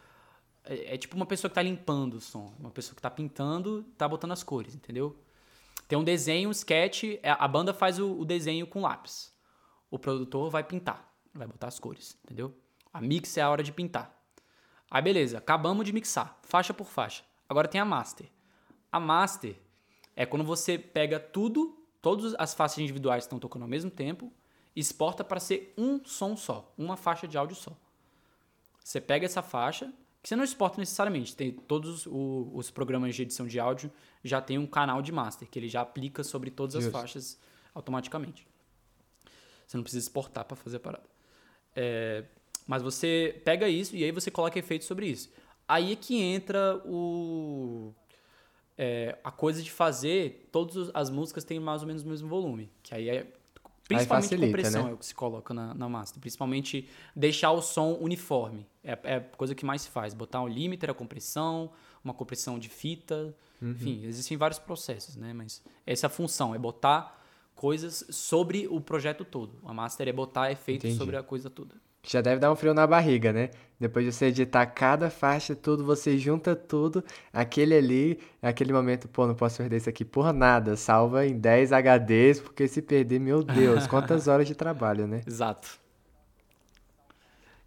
é, é, tipo uma pessoa que tá limpando o som, uma pessoa que tá pintando, tá botando as cores, entendeu? Tem um desenho, um sketch, é, a banda faz o, o desenho com lápis. O produtor vai pintar, vai botar as cores, entendeu? A mix é a hora de pintar. Aí beleza, acabamos de mixar, faixa por faixa. Agora tem a master. A master é quando você pega tudo, todas as faixas individuais estão tocando ao mesmo tempo, exporta para ser um som só, uma faixa de áudio só. Você pega essa faixa, que você não exporta necessariamente, tem todos os, os programas de edição de áudio já tem um canal de master que ele já aplica sobre todas as faixas automaticamente. Você não precisa exportar para fazer a parada. É, mas você pega isso e aí você coloca efeitos sobre isso. Aí é que entra o é, a coisa de fazer todas as músicas têm mais ou menos o mesmo volume, que aí é principalmente facilita, compressão né? é o que se coloca na, na master, principalmente deixar o som uniforme, é, é a coisa que mais se faz, botar um limiter, a compressão, uma compressão de fita, uhum. enfim, existem vários processos, né? Mas essa é a função, é botar coisas sobre o projeto todo. A master é botar efeitos Entendi. sobre a coisa toda já deve dar um frio na barriga, né? Depois de você editar cada faixa, tudo, você junta tudo, aquele ali, aquele momento, pô, não posso perder isso aqui por nada, salva em 10 HDs, porque se perder, meu Deus, quantas horas de trabalho, né? Exato.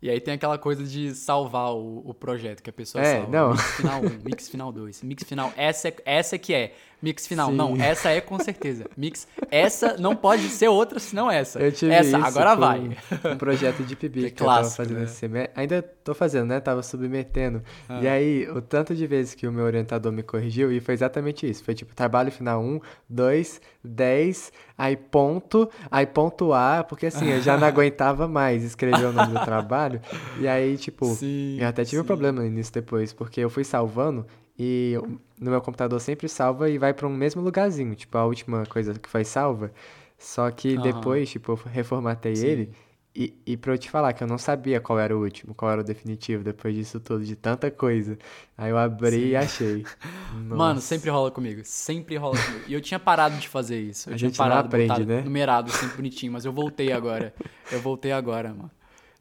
E aí tem aquela coisa de salvar o, o projeto que a pessoa é, salva. Não. Mix final 1, mix final 2, mix final. Essa, é, essa que é. Mix final. Sim. Não, essa é com certeza. Mix. Essa não pode ser outra senão essa. Eu tive essa, agora vai. Um projeto de PB que, é que clássico, eu tava fazendo né? esse semestre. Ainda tô fazendo, né? Tava submetendo. Ah. E aí, o tanto de vezes que o meu orientador me corrigiu, e foi exatamente isso. Foi tipo, trabalho final 1, 2, 10, aí ponto, aí ponto A, porque assim, eu já não aguentava mais escrever o nome do trabalho. E aí, tipo, sim, eu até tive sim. um problema nisso depois, porque eu fui salvando e no meu computador sempre salva e vai para um mesmo lugarzinho, tipo, a última coisa que foi salva. Só que uhum. depois, tipo, eu reformatei Sim. ele e, e pra eu te falar que eu não sabia qual era o último, qual era o definitivo, depois disso tudo, de tanta coisa. Aí eu abri Sim. e achei. Mano, sempre rola comigo. Sempre rola comigo. E eu tinha parado de fazer isso. Eu a tinha gente parado aprende, né? numerado, sempre bonitinho, mas eu voltei agora. Eu voltei agora, mano.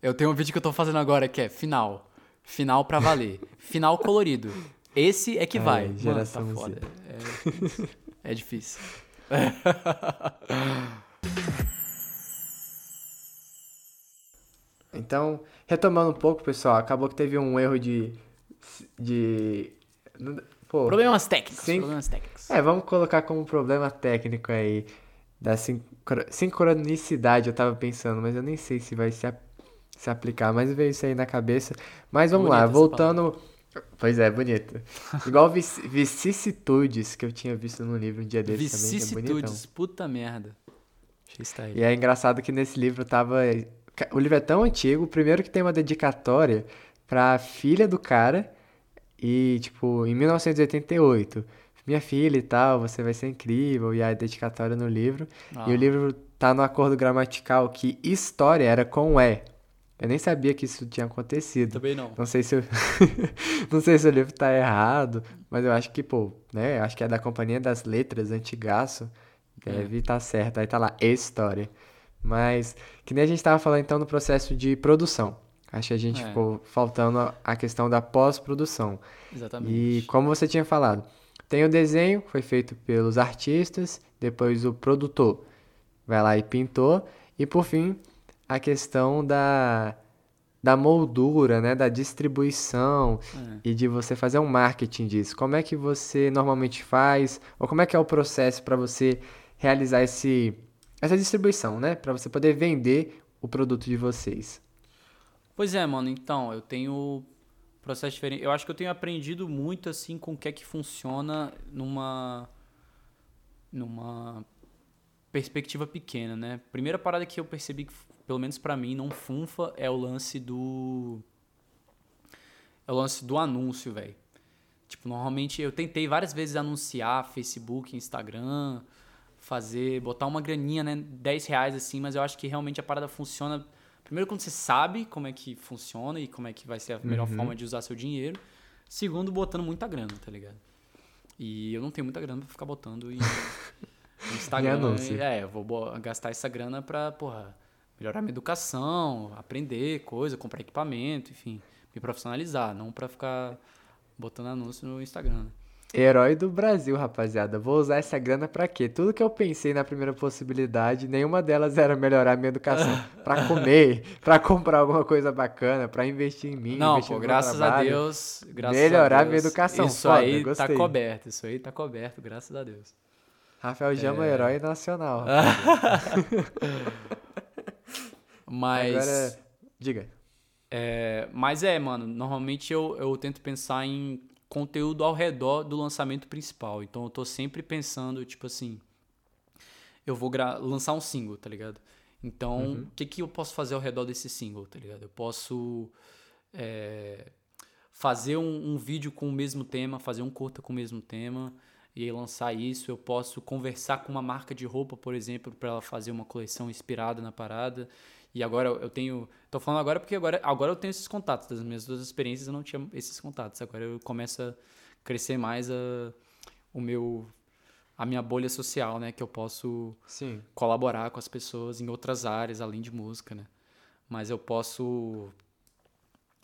Eu tenho um vídeo que eu tô fazendo agora que é final. Final pra valer. Final colorido. Esse é que vai. Geração Mano, tá foda. É, é difícil. Então, retomando um pouco, pessoal, acabou que teve um erro de. de pô, problemas técnicos. Sim, problemas técnicos. É, vamos colocar como problema técnico aí. Da sincronicidade, eu tava pensando, mas eu nem sei se vai se, se aplicar, mas veio isso aí na cabeça. Mas vamos Bonita lá, voltando Pois é, bonito. Igual vic vicissitudes que eu tinha visto no livro um dia desse também, é bonitão. Vicissitudes, puta merda. E é engraçado que nesse livro tava... O livro é tão antigo, primeiro que tem uma dedicatória pra filha do cara e, tipo, em 1988 minha filha e tal, você vai ser incrível, e a dedicatória no livro. Ah. E o ah. livro tá no acordo gramatical que história era com E. Eu nem sabia que isso tinha acontecido. Também não. Não sei se eu... não sei se o livro tá errado, mas eu acho que, pô, né? Acho que é da Companhia das Letras, antigaço. Deve estar é. tá certo. Aí tá lá, história. Mas, que nem a gente tava falando então no processo de produção. Acho que a gente é. ficou faltando a questão da pós-produção. Exatamente. E como você tinha falado, tem o desenho, foi feito pelos artistas, depois o produtor vai lá e pintou, e por fim a questão da, da moldura, né, da distribuição é. e de você fazer um marketing disso. Como é que você normalmente faz? Ou como é que é o processo para você realizar esse, essa distribuição, né, para você poder vender o produto de vocês? Pois é, mano. Então, eu tenho processo diferente. Eu acho que eu tenho aprendido muito assim com o que é que funciona numa numa perspectiva pequena, né? Primeira parada que eu percebi que pelo menos para mim não funfa é o lance do é o lance do anúncio, velho. Tipo, normalmente eu tentei várias vezes anunciar Facebook, Instagram, fazer, botar uma graninha, né? 10 reais assim, mas eu acho que realmente a parada funciona. Primeiro, quando você sabe como é que funciona e como é que vai ser a melhor uhum. forma de usar seu dinheiro. Segundo, botando muita grana, tá ligado? E eu não tenho muita grana pra ficar botando em Instagram. e, é, eu vou gastar essa grana pra, porra, melhorar minha educação, aprender coisa, comprar equipamento, enfim, me profissionalizar, não pra ficar botando anúncio no Instagram. Né? Herói do Brasil, rapaziada. Vou usar essa grana para quê? Tudo que eu pensei na primeira possibilidade, nenhuma delas era melhorar minha educação. para comer, para comprar alguma coisa bacana, para investir em mim. Não, pô, graças trabalho, a Deus. Graças melhorar a Deus, minha educação. Isso Foda, aí tá gostei. tá coberto, isso aí tá coberto, graças a Deus. Rafael Jama, é... herói nacional. Mas. Agora, diga. É, mas é, mano, normalmente eu, eu tento pensar em conteúdo ao redor do lançamento principal. Então eu tô sempre pensando, tipo assim, eu vou lançar um single, tá ligado? Então, uhum. o que, que eu posso fazer ao redor desse single, tá ligado? Eu posso é, fazer um, um, vídeo com o mesmo tema, fazer um curta com o mesmo tema e lançar isso. Eu posso conversar com uma marca de roupa, por exemplo, para ela fazer uma coleção inspirada na parada. E agora eu tenho. Tô falando agora porque agora, agora eu tenho esses contatos. Das minhas duas experiências eu não tinha esses contatos. Agora eu começo a crescer mais a, o meu. A minha bolha social, né? Que eu posso Sim. colaborar com as pessoas em outras áreas, além de música, né? Mas eu posso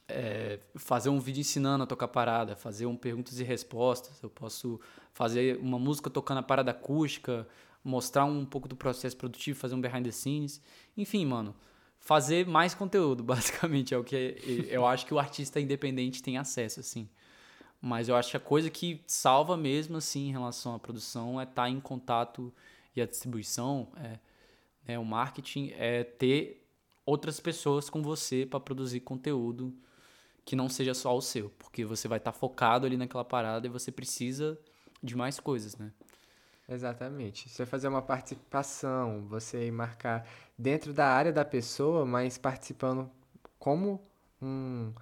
é, fazer um vídeo ensinando a tocar parada, fazer um perguntas e respostas, eu posso fazer uma música tocando a parada acústica, mostrar um pouco do processo produtivo, fazer um behind the scenes. Enfim, mano, fazer mais conteúdo, basicamente, é o que eu acho que o artista independente tem acesso, assim. Mas eu acho que a coisa que salva mesmo, assim, em relação à produção é estar tá em contato e a distribuição, é, né, o marketing, é ter outras pessoas com você para produzir conteúdo que não seja só o seu, porque você vai estar tá focado ali naquela parada e você precisa de mais coisas, né? Exatamente. Você fazer uma participação, você marcar dentro da área da pessoa, mas participando como um,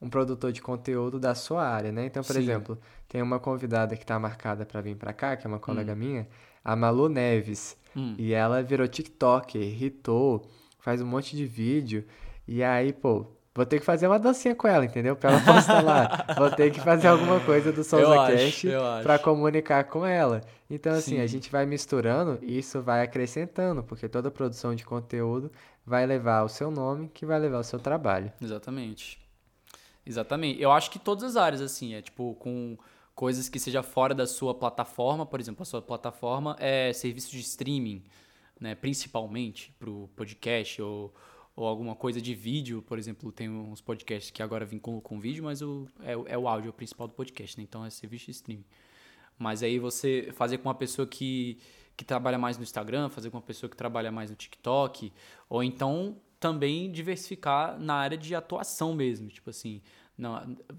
um produtor de conteúdo da sua área, né? Então, por Sim. exemplo, tem uma convidada que está marcada para vir para cá, que é uma colega hum. minha, a Malu Neves. Hum. E ela virou TikToker, irritou, faz um monte de vídeo. E aí, pô, Vou ter que fazer uma dancinha com ela, entendeu? Pra ela postar lá. Vou ter que fazer alguma coisa do Souza Cash pra comunicar com ela. Então, assim, Sim. a gente vai misturando e isso vai acrescentando, porque toda produção de conteúdo vai levar o seu nome, que vai levar o seu trabalho. Exatamente. Exatamente. Eu acho que todas as áreas, assim, é tipo, com coisas que seja fora da sua plataforma, por exemplo, a sua plataforma é serviço de streaming, né? Principalmente pro podcast ou ou alguma coisa de vídeo, por exemplo, tem uns podcasts que agora vinculam com vídeo, mas o, é, é o áudio principal do podcast, né? Então é serviço de streaming. Mas aí você fazer com uma pessoa que, que trabalha mais no Instagram, fazer com uma pessoa que trabalha mais no TikTok, ou então também diversificar na área de atuação mesmo, tipo assim,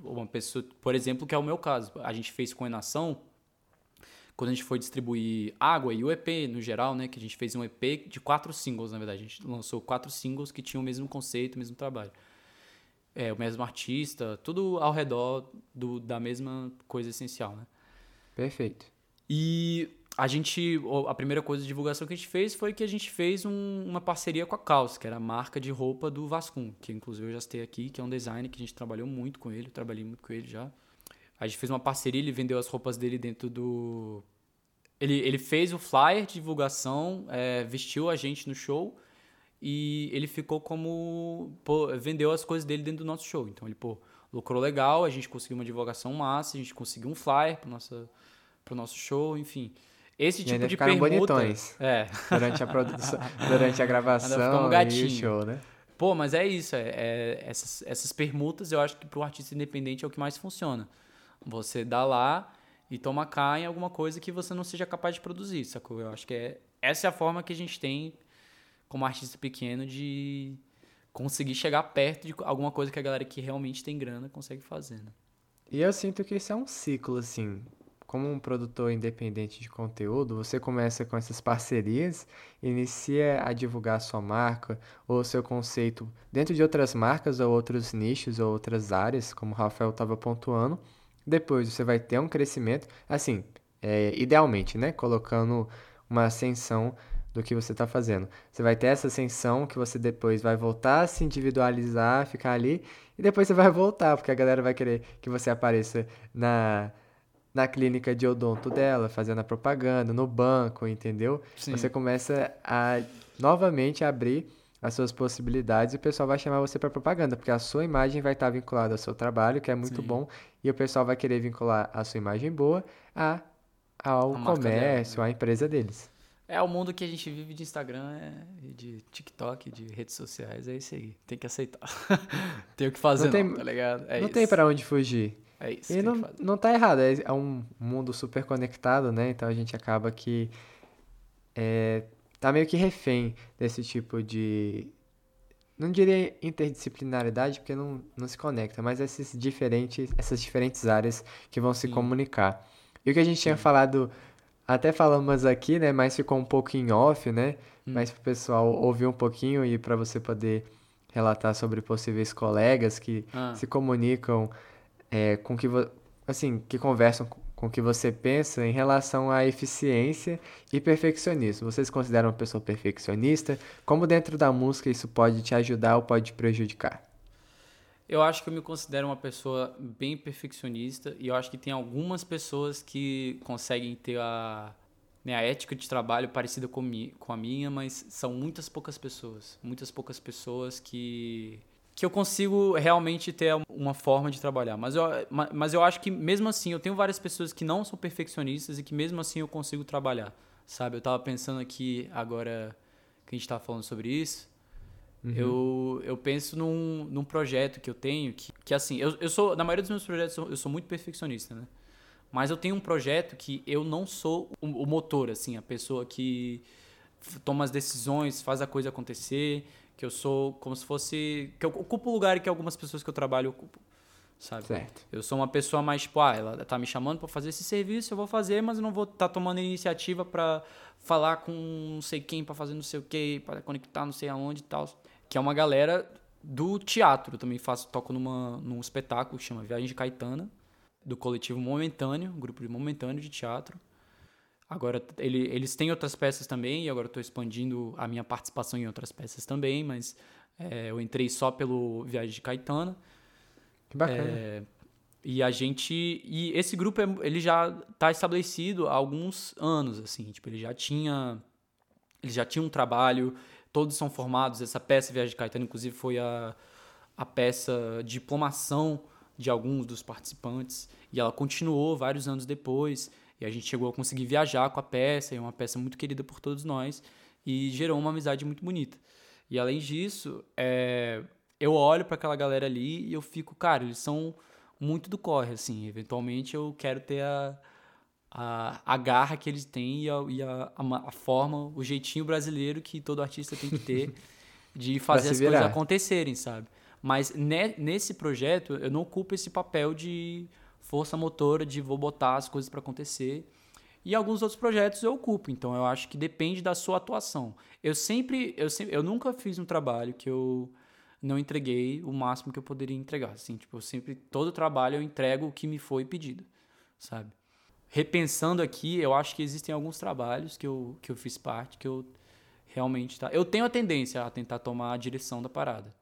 uma pessoa, por exemplo, que é o meu caso, a gente fez com a Enação, quando a gente foi distribuir Água e o EP no geral, né? Que a gente fez um EP de quatro singles, na verdade. A gente lançou quatro singles que tinham o mesmo conceito, o mesmo trabalho. É, o mesmo artista, tudo ao redor do, da mesma coisa essencial, né? Perfeito. E a gente, a primeira coisa de divulgação que a gente fez foi que a gente fez um, uma parceria com a Caos, que era a marca de roupa do Vascum, que inclusive eu já citei aqui, que é um design que a gente trabalhou muito com ele, trabalhei muito com ele já. A gente fez uma parceria, ele vendeu as roupas dele dentro do. Ele, ele fez o flyer de divulgação, é, vestiu a gente no show e ele ficou como. Pô, vendeu as coisas dele dentro do nosso show. Então ele, pô, lucrou legal, a gente conseguiu uma divulgação massa, a gente conseguiu um flyer pro nosso, pro nosso show, enfim. Esse tipo de permuta... bonitões. É. Durante a produção, durante a gravação e o show, né? Pô, mas é isso, é, é, essas, essas permutas eu acho que pro artista independente é o que mais funciona. Você dá lá e toma cá em alguma coisa que você não seja capaz de produzir, sacou? Eu acho que é, essa é a forma que a gente tem, como artista pequeno, de conseguir chegar perto de alguma coisa que a galera que realmente tem grana consegue fazer, né? E eu sinto que isso é um ciclo, assim. Como um produtor independente de conteúdo, você começa com essas parcerias, inicia a divulgar a sua marca ou seu conceito dentro de outras marcas ou outros nichos ou outras áreas, como o Rafael estava pontuando. Depois você vai ter um crescimento, assim, é, idealmente, né? Colocando uma ascensão do que você está fazendo. Você vai ter essa ascensão que você depois vai voltar a se individualizar, ficar ali, e depois você vai voltar, porque a galera vai querer que você apareça na, na clínica de odonto dela, fazendo a propaganda, no banco, entendeu? Sim. Você começa a novamente abrir as suas possibilidades e o pessoal vai chamar você para propaganda, porque a sua imagem vai estar vinculada ao seu trabalho, que é muito Sim. bom, e o pessoal vai querer vincular a sua imagem boa a, ao a comércio, dela, né? à empresa deles. É o mundo que a gente vive de Instagram, é, de TikTok, de redes sociais, é isso aí. Tem que aceitar. tem o que fazer, não, tem, não, tá ligado? É não isso. tem para onde fugir. É isso. E não, não tá errado, é, é, um mundo super conectado, né? Então a gente acaba que é, tá meio que refém desse tipo de. Não diria interdisciplinaridade, porque não, não se conecta, mas esses diferentes, essas diferentes áreas que vão se Sim. comunicar. E o que a gente Sim. tinha falado até falamos aqui, né? Mas ficou um pouco em off, né? Hum. Mas para o pessoal ouvir um pouquinho e para você poder relatar sobre possíveis colegas que ah. se comunicam é, com que assim que conversam com o que você pensa em relação à eficiência e perfeccionismo. Vocês consideram uma pessoa perfeccionista? Como dentro da música isso pode te ajudar ou pode te prejudicar? Eu acho que eu me considero uma pessoa bem perfeccionista e eu acho que tem algumas pessoas que conseguem ter a, né, a ética de trabalho parecida com, mi, com a minha, mas são muitas poucas pessoas. Muitas poucas pessoas que, que eu consigo realmente ter uma forma de trabalhar. Mas eu, mas eu acho que mesmo assim, eu tenho várias pessoas que não são perfeccionistas e que mesmo assim eu consigo trabalhar, sabe? Eu estava pensando aqui agora que a gente estava falando sobre isso Uhum. Eu, eu penso num, num projeto que eu tenho, que, que assim, eu, eu sou, na maioria dos meus projetos, eu sou muito perfeccionista, né? Mas eu tenho um projeto que eu não sou o, o motor, assim, a pessoa que toma as decisões, faz a coisa acontecer, que eu sou como se fosse. que eu ocupo o lugar que algumas pessoas que eu trabalho ocupam. Sabe? Certo. Eu sou uma pessoa mais, tipo, ah, ela tá me chamando para fazer esse serviço, eu vou fazer, mas eu não vou estar tá tomando iniciativa para falar com não sei quem, para fazer não sei o que, para conectar não sei aonde e tal que é uma galera do teatro. Eu também faço, toco numa, num espetáculo que chama Viagem de Caetana, do coletivo Momentâneo, um grupo de momentâneo de teatro. Agora, ele, eles têm outras peças também, e agora estou expandindo a minha participação em outras peças também, mas é, eu entrei só pelo Viagem de Caetana. Que bacana. É, e a gente. E esse grupo ele já está estabelecido há alguns anos, assim. Tipo, ele já tinha. Ele já tinha um trabalho, todos são formados. Essa peça Viagem de Caetano, inclusive, foi a, a peça de diplomação de alguns dos participantes. E ela continuou vários anos depois. E a gente chegou a conseguir viajar com a peça. é uma peça muito querida por todos nós. E gerou uma amizade muito bonita. E além disso, é, eu olho para aquela galera ali e eu fico, cara, eles são muito do corre, assim. Eventualmente eu quero ter a a, a garra que eles têm e, a, e a, a, forma, o jeitinho brasileiro que todo artista tem que ter de fazer as coisas acontecerem, sabe? Mas ne, nesse projeto eu não ocupo esse papel de força motora, de vou botar as coisas para acontecer. E alguns outros projetos eu ocupo, então eu acho que depende da sua atuação. Eu sempre, eu sempre, eu nunca fiz um trabalho que eu não entreguei o máximo que eu poderia entregar, assim, tipo, eu sempre todo trabalho eu entrego o que me foi pedido, sabe? repensando aqui, eu acho que existem alguns trabalhos que eu, que eu fiz parte que eu realmente tá. Eu tenho a tendência a tentar tomar a direção da parada.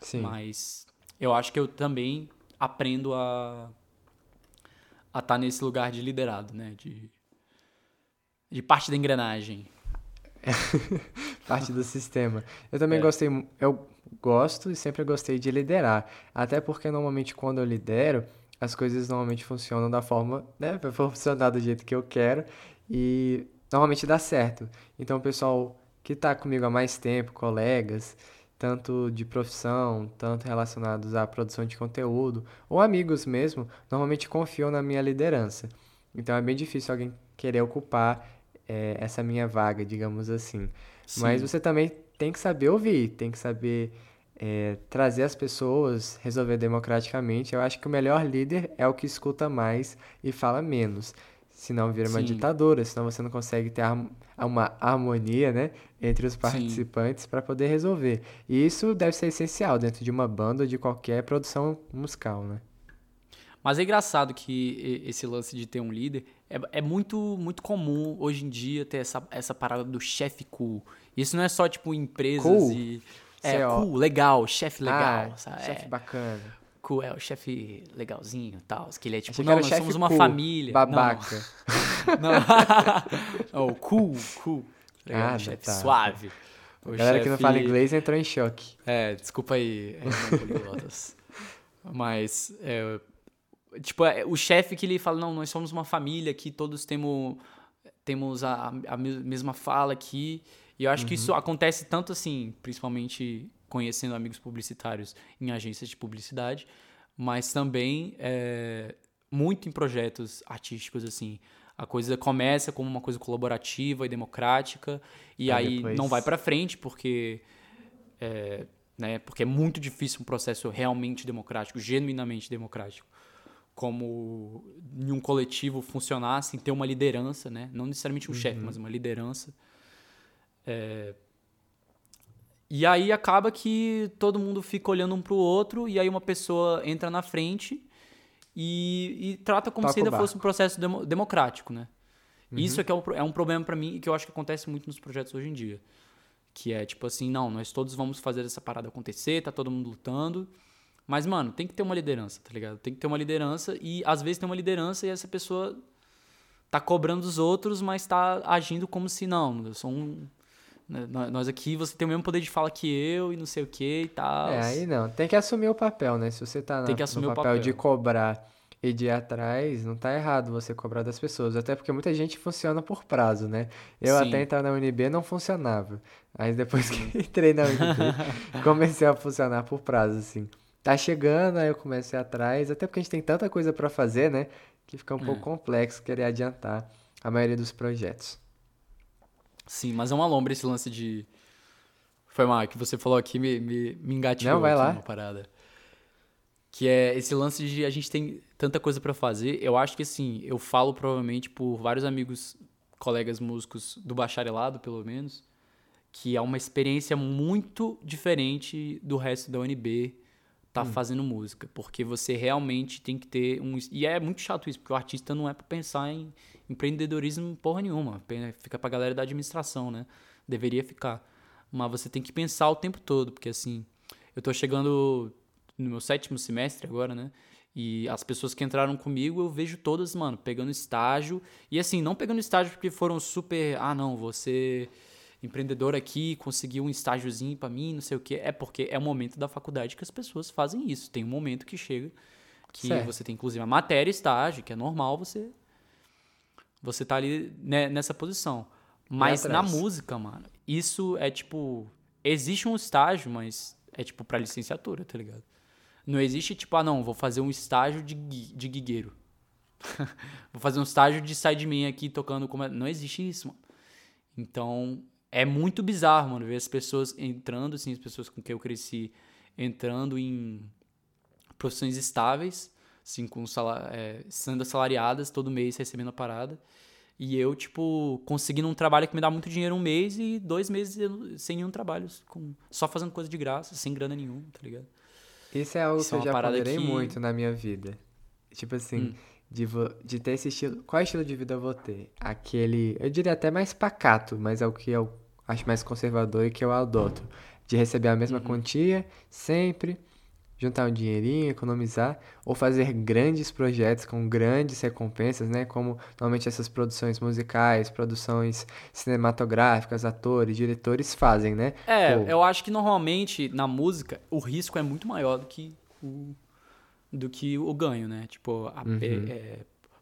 Sim. Mas eu acho que eu também aprendo a a estar tá nesse lugar de liderado, né? De, de parte da engrenagem. parte do sistema. Eu também é. gostei, eu gosto e sempre gostei de liderar. Até porque normalmente quando eu lidero, as coisas normalmente funcionam da forma, né, vai funcionar do jeito que eu quero e normalmente dá certo. Então, o pessoal que está comigo há mais tempo, colegas, tanto de profissão, tanto relacionados à produção de conteúdo, ou amigos mesmo, normalmente confiam na minha liderança. Então, é bem difícil alguém querer ocupar é, essa minha vaga, digamos assim. Sim. Mas você também tem que saber ouvir, tem que saber é, trazer as pessoas, resolver democraticamente, eu acho que o melhor líder é o que escuta mais e fala menos. Senão vira uma Sim. ditadura, senão você não consegue ter uma harmonia né, entre os participantes para poder resolver. E isso deve ser essencial dentro de uma banda ou de qualquer produção musical, né? Mas é engraçado que esse lance de ter um líder é, é muito, muito comum hoje em dia ter essa, essa parada do chefe cool. Isso não é só, tipo, empresas cool. e. É, cool, legal, chefe legal. Ah, chefe é. bacana. Cool, é o chefe legalzinho e tal. Que ele é tipo, não, nós somos uma cool, família. Babaca. Não. não. oh, cool, cool. Legal, ah, chefe tá. suave. O a galera chefe... que não fala inglês entrou em choque. É, desculpa aí, é, Mas, é, tipo, é, o chefe que ele fala, não, nós somos uma família aqui, todos temos, temos a, a mesma fala aqui. E eu acho uhum. que isso uhum. acontece tanto assim, principalmente conhecendo amigos publicitários em agências de publicidade, mas também é, muito em projetos artísticos assim. A coisa começa como uma coisa colaborativa e democrática e aí, depois... não vai para frente porque é, né, porque é muito difícil um processo realmente democrático, genuinamente democrático como em um coletivo funcionar sem ter uma liderança, né? Não necessariamente um uhum. chefe, mas uma liderança. É... E aí acaba que todo mundo fica olhando um para o outro e aí uma pessoa entra na frente e, e trata como Toca se ainda fosse um processo demo, democrático, né? Uhum. Isso é, que é, um, é um problema para mim e que eu acho que acontece muito nos projetos hoje em dia. Que é tipo assim, não, nós todos vamos fazer essa parada acontecer, tá todo mundo lutando. Mas, mano, tem que ter uma liderança, tá ligado? Tem que ter uma liderança e às vezes tem uma liderança e essa pessoa tá cobrando os outros, mas tá agindo como se não, eu sou um nós aqui, você tem o mesmo poder de fala que eu e não sei o que e tal. É, aí não. Tem que assumir o papel, né? Se você tá na, tem que assumir no papel, papel de cobrar e de ir atrás, não tá errado você cobrar das pessoas. Até porque muita gente funciona por prazo, né? Eu Sim. até entrar na UNB não funcionava. Aí depois que entrei na UNB, comecei a funcionar por prazo, assim. Tá chegando, aí eu comecei atrás. Até porque a gente tem tanta coisa para fazer, né? Que fica um é. pouco complexo querer adiantar a maioria dos projetos. Sim, mas é uma lombra esse lance de. Foi mal, que você falou aqui, me, me, me engatilhou Não, vai lá. uma parada. Que é esse lance de a gente tem tanta coisa para fazer. Eu acho que assim, eu falo provavelmente por vários amigos, colegas músicos do bacharelado, pelo menos, que é uma experiência muito diferente do resto da UNB tá hum. fazendo música, porque você realmente tem que ter um e é muito chato isso, porque o artista não é para pensar em empreendedorismo porra nenhuma, fica pra galera da administração, né? Deveria ficar. Mas você tem que pensar o tempo todo, porque assim, eu tô chegando no meu sétimo semestre agora, né? E as pessoas que entraram comigo, eu vejo todas, mano, pegando estágio. E assim, não pegando estágio porque foram super. Ah, não, você empreendedor aqui, conseguiu um estágiozinho para mim, não sei o que. É porque é o momento da faculdade que as pessoas fazem isso. Tem um momento que chega que certo. você tem inclusive a matéria estágio, que é normal você você tá ali né, nessa posição. Mas na música, mano, isso é tipo existe um estágio, mas é tipo para licenciatura, tá ligado? Não existe tipo, ah, não, vou fazer um estágio de, de guigueiro. vou fazer um estágio de sideman aqui tocando como. Não existe isso, mano. Então, é muito bizarro, mano, ver as pessoas entrando, assim, as pessoas com quem eu cresci entrando em profissões estáveis, assim, com salar, é, sendo assalariadas todo mês, recebendo a parada. E eu, tipo, conseguindo um trabalho que me dá muito dinheiro um mês e dois meses sem nenhum trabalho, com, só fazendo coisa de graça, sem grana nenhuma, tá ligado? Isso é algo Isso que é eu já ponderei que... muito na minha vida. Tipo assim, hum. De, de ter esse estilo. Qual estilo de vida eu vou ter? Aquele, eu diria até mais pacato, mas é o que eu acho mais conservador e que eu adoto. De receber a mesma uhum. quantia sempre, juntar um dinheirinho, economizar, ou fazer grandes projetos com grandes recompensas, né? Como normalmente essas produções musicais, produções cinematográficas, atores, diretores fazem, né? É, eu acho que normalmente na música o risco é muito maior do que o, do que o ganho, né? Tipo, a, uhum. é, é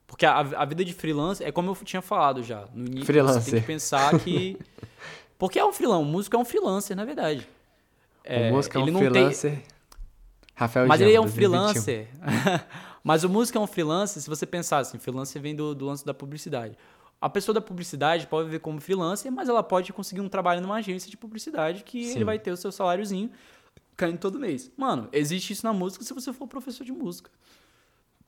porque a, a, vida de freelance é como eu tinha falado já. No início, Freelancer. você tem que pensar que Porque é um freelancer, o músico é um freelancer, na verdade. É, o músico é um freelancer. Tem... Rafael Mas Jão, ele é um 2021. freelancer. Mas o músico é um freelancer, se você pensar assim, freelancer vem do, do lance da publicidade. A pessoa da publicidade pode viver como freelancer, mas ela pode conseguir um trabalho numa agência de publicidade que Sim. ele vai ter o seu saláriozinho caindo todo mês. Mano, existe isso na música se você for professor de música.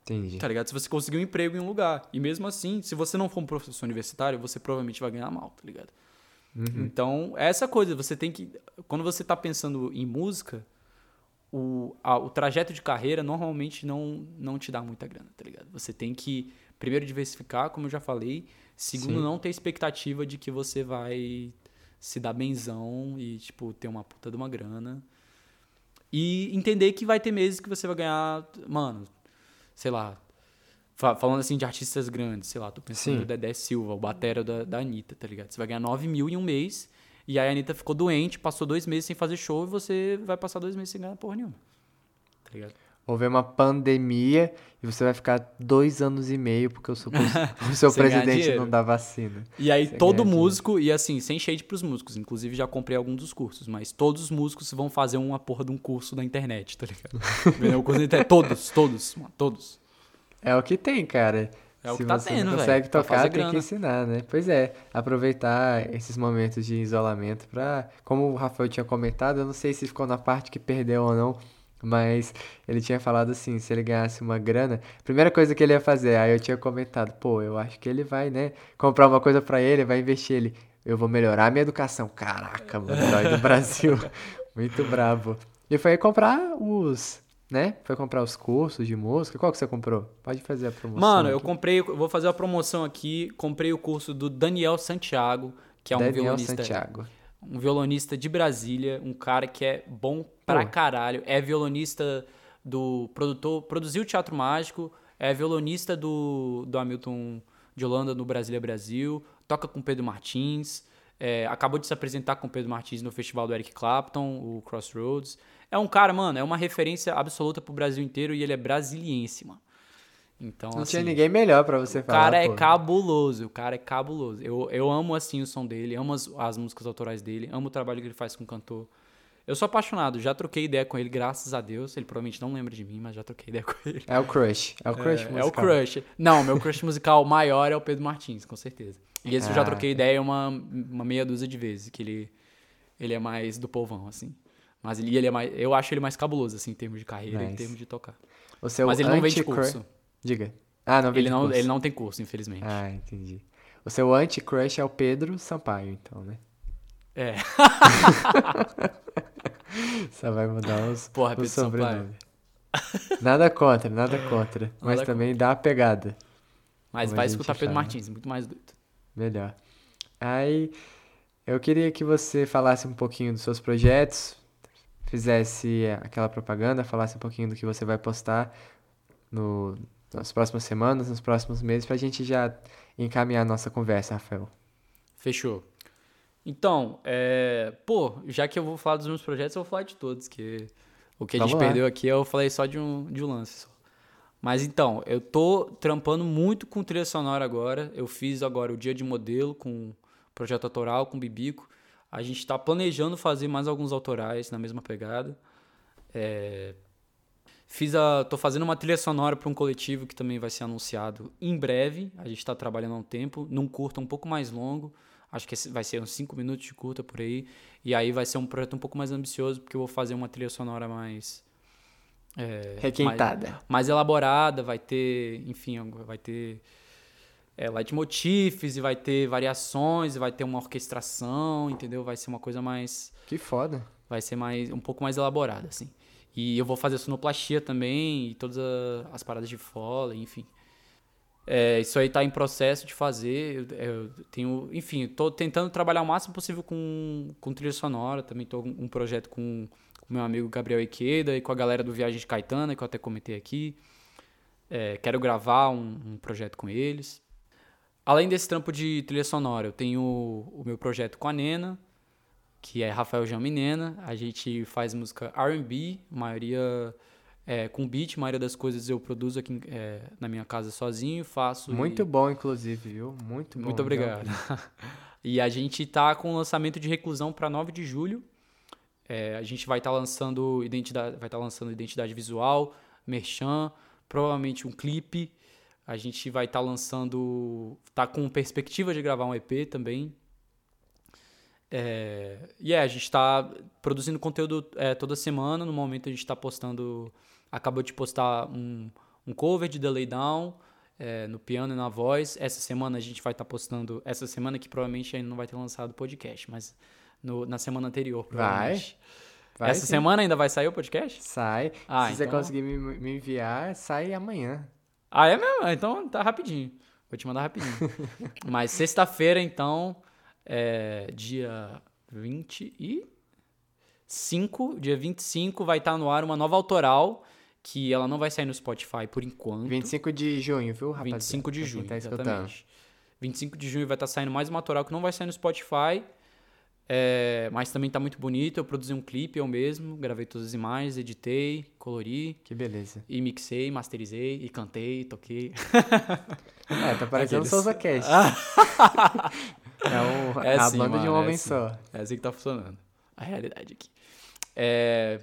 Entendi. Tá ligado? Se você conseguir um emprego em um lugar. E mesmo assim, se você não for um professor universitário, você provavelmente vai ganhar mal, tá ligado? Uhum. Então, é essa coisa, você tem que. Quando você tá pensando em música, o, a, o trajeto de carreira normalmente não, não te dá muita grana, tá ligado? Você tem que, primeiro, diversificar, como eu já falei. Segundo, Sim. não ter expectativa de que você vai se dar benzão e, tipo, ter uma puta de uma grana. E entender que vai ter meses que você vai ganhar, mano, sei lá, falando assim de artistas grandes, sei lá, tô pensando Sim. no Dedé Silva, o batera da, da Anitta, tá ligado? Você vai ganhar 9 mil em um mês, e aí a Anitta ficou doente, passou dois meses sem fazer show, e você vai passar dois meses sem ganhar porra nenhuma. Tá ligado? Houve uma pandemia e você vai ficar dois anos e meio porque o seu, o seu presidente não dá vacina. E aí todo músico, dinheiro. e assim, sem shade pros músicos, inclusive já comprei alguns dos cursos, mas todos os músicos vão fazer uma porra de um curso na internet, tá ligado? todos, todos, mano, todos. É o que tem, cara. É o Se que tá você tendo, não consegue tocar, tem grana. que ensinar, né? Pois é, aproveitar esses momentos de isolamento pra... Como o Rafael tinha comentado, eu não sei se ficou na parte que perdeu ou não, mas ele tinha falado assim, se ele ganhasse uma grana, primeira coisa que ele ia fazer, aí eu tinha comentado, pô, eu acho que ele vai, né, comprar uma coisa para ele, vai investir ele. Eu vou melhorar a minha educação. Caraca, mano, herói do Brasil. Muito bravo. E foi comprar os né? Foi comprar os cursos de música. Qual que você comprou? Pode fazer a promoção. Mano, aqui. eu comprei, eu vou fazer a promoção aqui. Comprei o curso do Daniel Santiago, que é um Daniel violonista. Santiago. Um violonista de Brasília, um cara que é bom pra Pô. caralho. É violonista do produtor, produziu Teatro Mágico, é violonista do, do Hamilton de Holanda no Brasília Brasil, toca com Pedro Martins. É, acabou de se apresentar com Pedro Martins no festival do Eric Clapton, o Crossroads. É um cara, mano, é uma referência absoluta pro Brasil inteiro e ele é brasiliense, mano. Então, Não assim, tinha ninguém melhor para você falar. O cara é pô. é cabuloso, o cara é cabuloso. Eu, eu amo, assim, o som dele, amo as, as músicas autorais dele, amo o trabalho que ele faz com o cantor. Eu sou apaixonado, já troquei ideia com ele, graças a Deus. Ele provavelmente não lembra de mim, mas já troquei ideia com ele. É o crush. É o crush é, musical. É o crush. Não, meu crush musical maior é o Pedro Martins, com certeza. E esse ah, eu já ah, troquei ideia uma, uma meia dúzia de vezes, que ele, ele é mais do povão, assim. Mas ele, ele é mais. Eu acho ele mais cabuloso, assim, em termos de carreira, nice. em termos de tocar. O seu Mas ele não vende curso. Diga. Ah, não ele não, curso. Ele não tem curso, infelizmente. Ah, entendi. O seu anti-crush é o Pedro Sampaio, então, né? É. Só vai mudar os, Porra, Pedro sobrenome. Nada contra, nada contra. Nada mas também contra. dá a pegada. Mas vai escutar Pedro fala. Martins, muito mais doido. Melhor. Aí, eu queria que você falasse um pouquinho dos seus projetos, fizesse aquela propaganda, falasse um pouquinho do que você vai postar no, nas próximas semanas, nos próximos meses, para a gente já encaminhar a nossa conversa, Rafael. Fechou. Então, é, pô, já que eu vou falar dos meus projetos, eu vou falar de todos, que o que a Vamos gente lá. perdeu aqui eu falei só de um, de um lance. Só. Mas então, eu tô trampando muito com trilha sonora agora. Eu fiz agora o dia de modelo com projeto autoral, com Bibico. A gente está planejando fazer mais alguns autorais na mesma pegada. É... Fiz a, tô fazendo uma trilha sonora para um coletivo que também vai ser anunciado em breve. A gente está trabalhando há um tempo, num curto um pouco mais longo. Acho que vai ser uns 5 minutos de curta por aí. E aí vai ser um projeto um pouco mais ambicioso, porque eu vou fazer uma trilha sonora mais. É, Requentada. Mais, mais elaborada, vai ter, enfim, vai ter é, leitmotifs e vai ter variações, e vai ter uma orquestração, entendeu? Vai ser uma coisa mais. Que foda. Vai ser mais um pouco mais elaborada, assim. E eu vou fazer sonoplastia também, e todas as paradas de Foley, enfim. É, isso aí tá em processo de fazer. Eu, eu tenho, enfim, estou tentando trabalhar o máximo possível com, com trilha sonora. Também estou com um projeto com o meu amigo Gabriel Iqueda e com a galera do Viagem de Caetana, que eu até comentei aqui. É, quero gravar um, um projeto com eles. Além desse trampo de trilha sonora, eu tenho o meu projeto com a Nena, que é Rafael Jami Nena. A gente faz música R&B, maioria é, com beat, a maioria das coisas eu produzo aqui é, na minha casa sozinho, faço. Muito e... bom, inclusive, viu? Muito bom. Muito obrigado. e a gente tá com o lançamento de reclusão para 9 de julho. É, a gente vai estar tá lançando identidade, vai estar tá lançando identidade visual, merchan, provavelmente um clipe a gente vai estar tá lançando. Tá com perspectiva de gravar um EP também. É, e é, a gente está produzindo conteúdo é, toda semana. No momento a gente está postando. Acabou de postar um, um cover de The Lay Down é, no piano e na voz. Essa semana a gente vai estar tá postando. Essa semana que provavelmente ainda não vai ter lançado o podcast, mas no, na semana anterior, provavelmente. Vai. vai Essa sim. semana ainda vai sair o podcast? Sai. Ah, Se então... você conseguir me, me enviar, sai amanhã. Ah, é mesmo? Então tá rapidinho. Vou te mandar rapidinho. Mas sexta-feira, então, é, dia 25, dia 25 vai estar tá no ar uma nova autoral que ela não vai sair no Spotify por enquanto. 25 de junho, viu, rapaz? 25 de junho, tá exatamente. 25 de junho vai estar tá saindo mais uma autoral que não vai sair no Spotify. É, mas também tá muito bonito. Eu produzi um clipe eu mesmo, gravei todas as imagens, editei, colori. Que beleza. E mixei, masterizei, e cantei, toquei. É, tá parecendo Aqueles... Souza Cast. é, um, é assim, a banda mano, de um homem é assim. só. É assim que tá funcionando. A realidade aqui. É...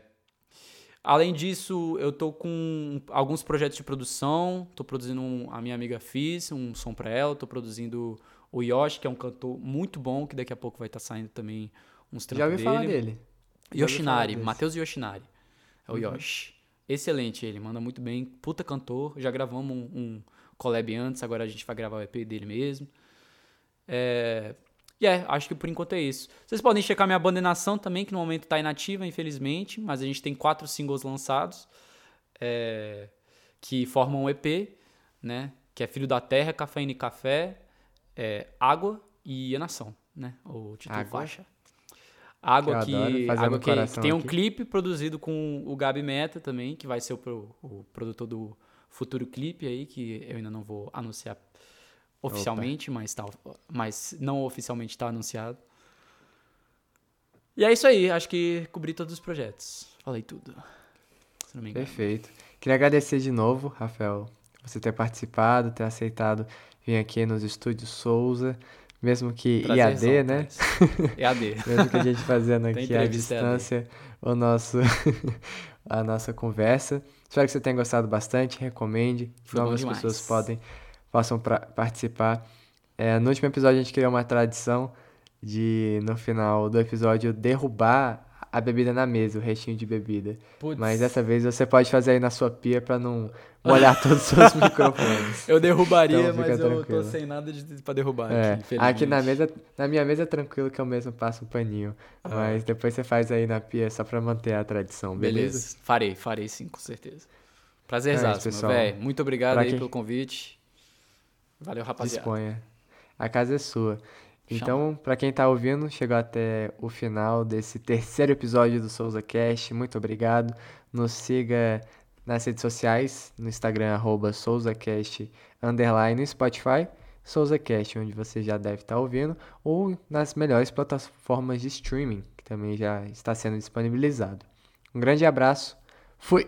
Além disso, eu tô com alguns projetos de produção. Tô produzindo um, a minha amiga Fiz, um som pra ela. Tô produzindo o Yoshi, que é um cantor muito bom, que daqui a pouco vai estar tá saindo também uns trampos Já ouvi dele. falar dele. Yoshinari, Matheus Yoshinari. É o uhum. Yoshi. Excelente ele, manda muito bem. Puta cantor. Já gravamos um, um collab antes, agora a gente vai gravar o EP dele mesmo. É... E é, acho que por enquanto é isso. Vocês podem checar minha abandonação também, que no momento está inativa, infelizmente, mas a gente tem quatro singles lançados é... que formam um EP, né? Que é Filho da Terra, Cafeína e Café, é, Água e A Nação, né? O título água. faixa. Água que, água que, que tem um aqui. clipe produzido com o Gabi Meta também, que vai ser o, o produtor do futuro clipe aí, que eu ainda não vou anunciar oficialmente, mas, tá, mas não oficialmente está anunciado. E é isso aí, acho que cobri todos os projetos. Falei tudo. Perfeito. Queria agradecer de novo, Rafael, você ter participado, ter aceitado vir aqui nos estúdios Souza, mesmo que Prazerzão, IAD, né? IAD. mesmo que a gente fazendo aqui à distância o nosso a nossa conversa. Espero que você tenha gostado bastante, recomende, Foi novas pessoas podem possam pra, participar. É, no último episódio a gente criou uma tradição de no final do episódio derrubar a bebida na mesa, o restinho de bebida. Puts. Mas dessa vez você pode fazer aí na sua pia para não molhar todos os seus microfones. Eu derrubaria, então, mas tranquilo. eu tô sem nada de, pra derrubar é. aqui, aqui na mesa, na minha mesa é tranquilo que eu mesmo passo um paninho. Ah. Mas depois você faz aí na pia só pra manter a tradição, beleza? beleza. Farei, farei sim, com certeza. Prazerzaço, é pessoal. velho. Muito obrigado pra aí quem... pelo convite. Valeu, rapaziada. Disponha. A casa é sua. Então, para quem está ouvindo, chegou até o final desse terceiro episódio do Souza Cast. Muito obrigado. Nos siga nas redes sociais, no Instagram, arroba SouzaCast, underline, no Spotify, SouzaCast, onde você já deve estar tá ouvindo, ou nas melhores plataformas de streaming, que também já está sendo disponibilizado. Um grande abraço. Fui!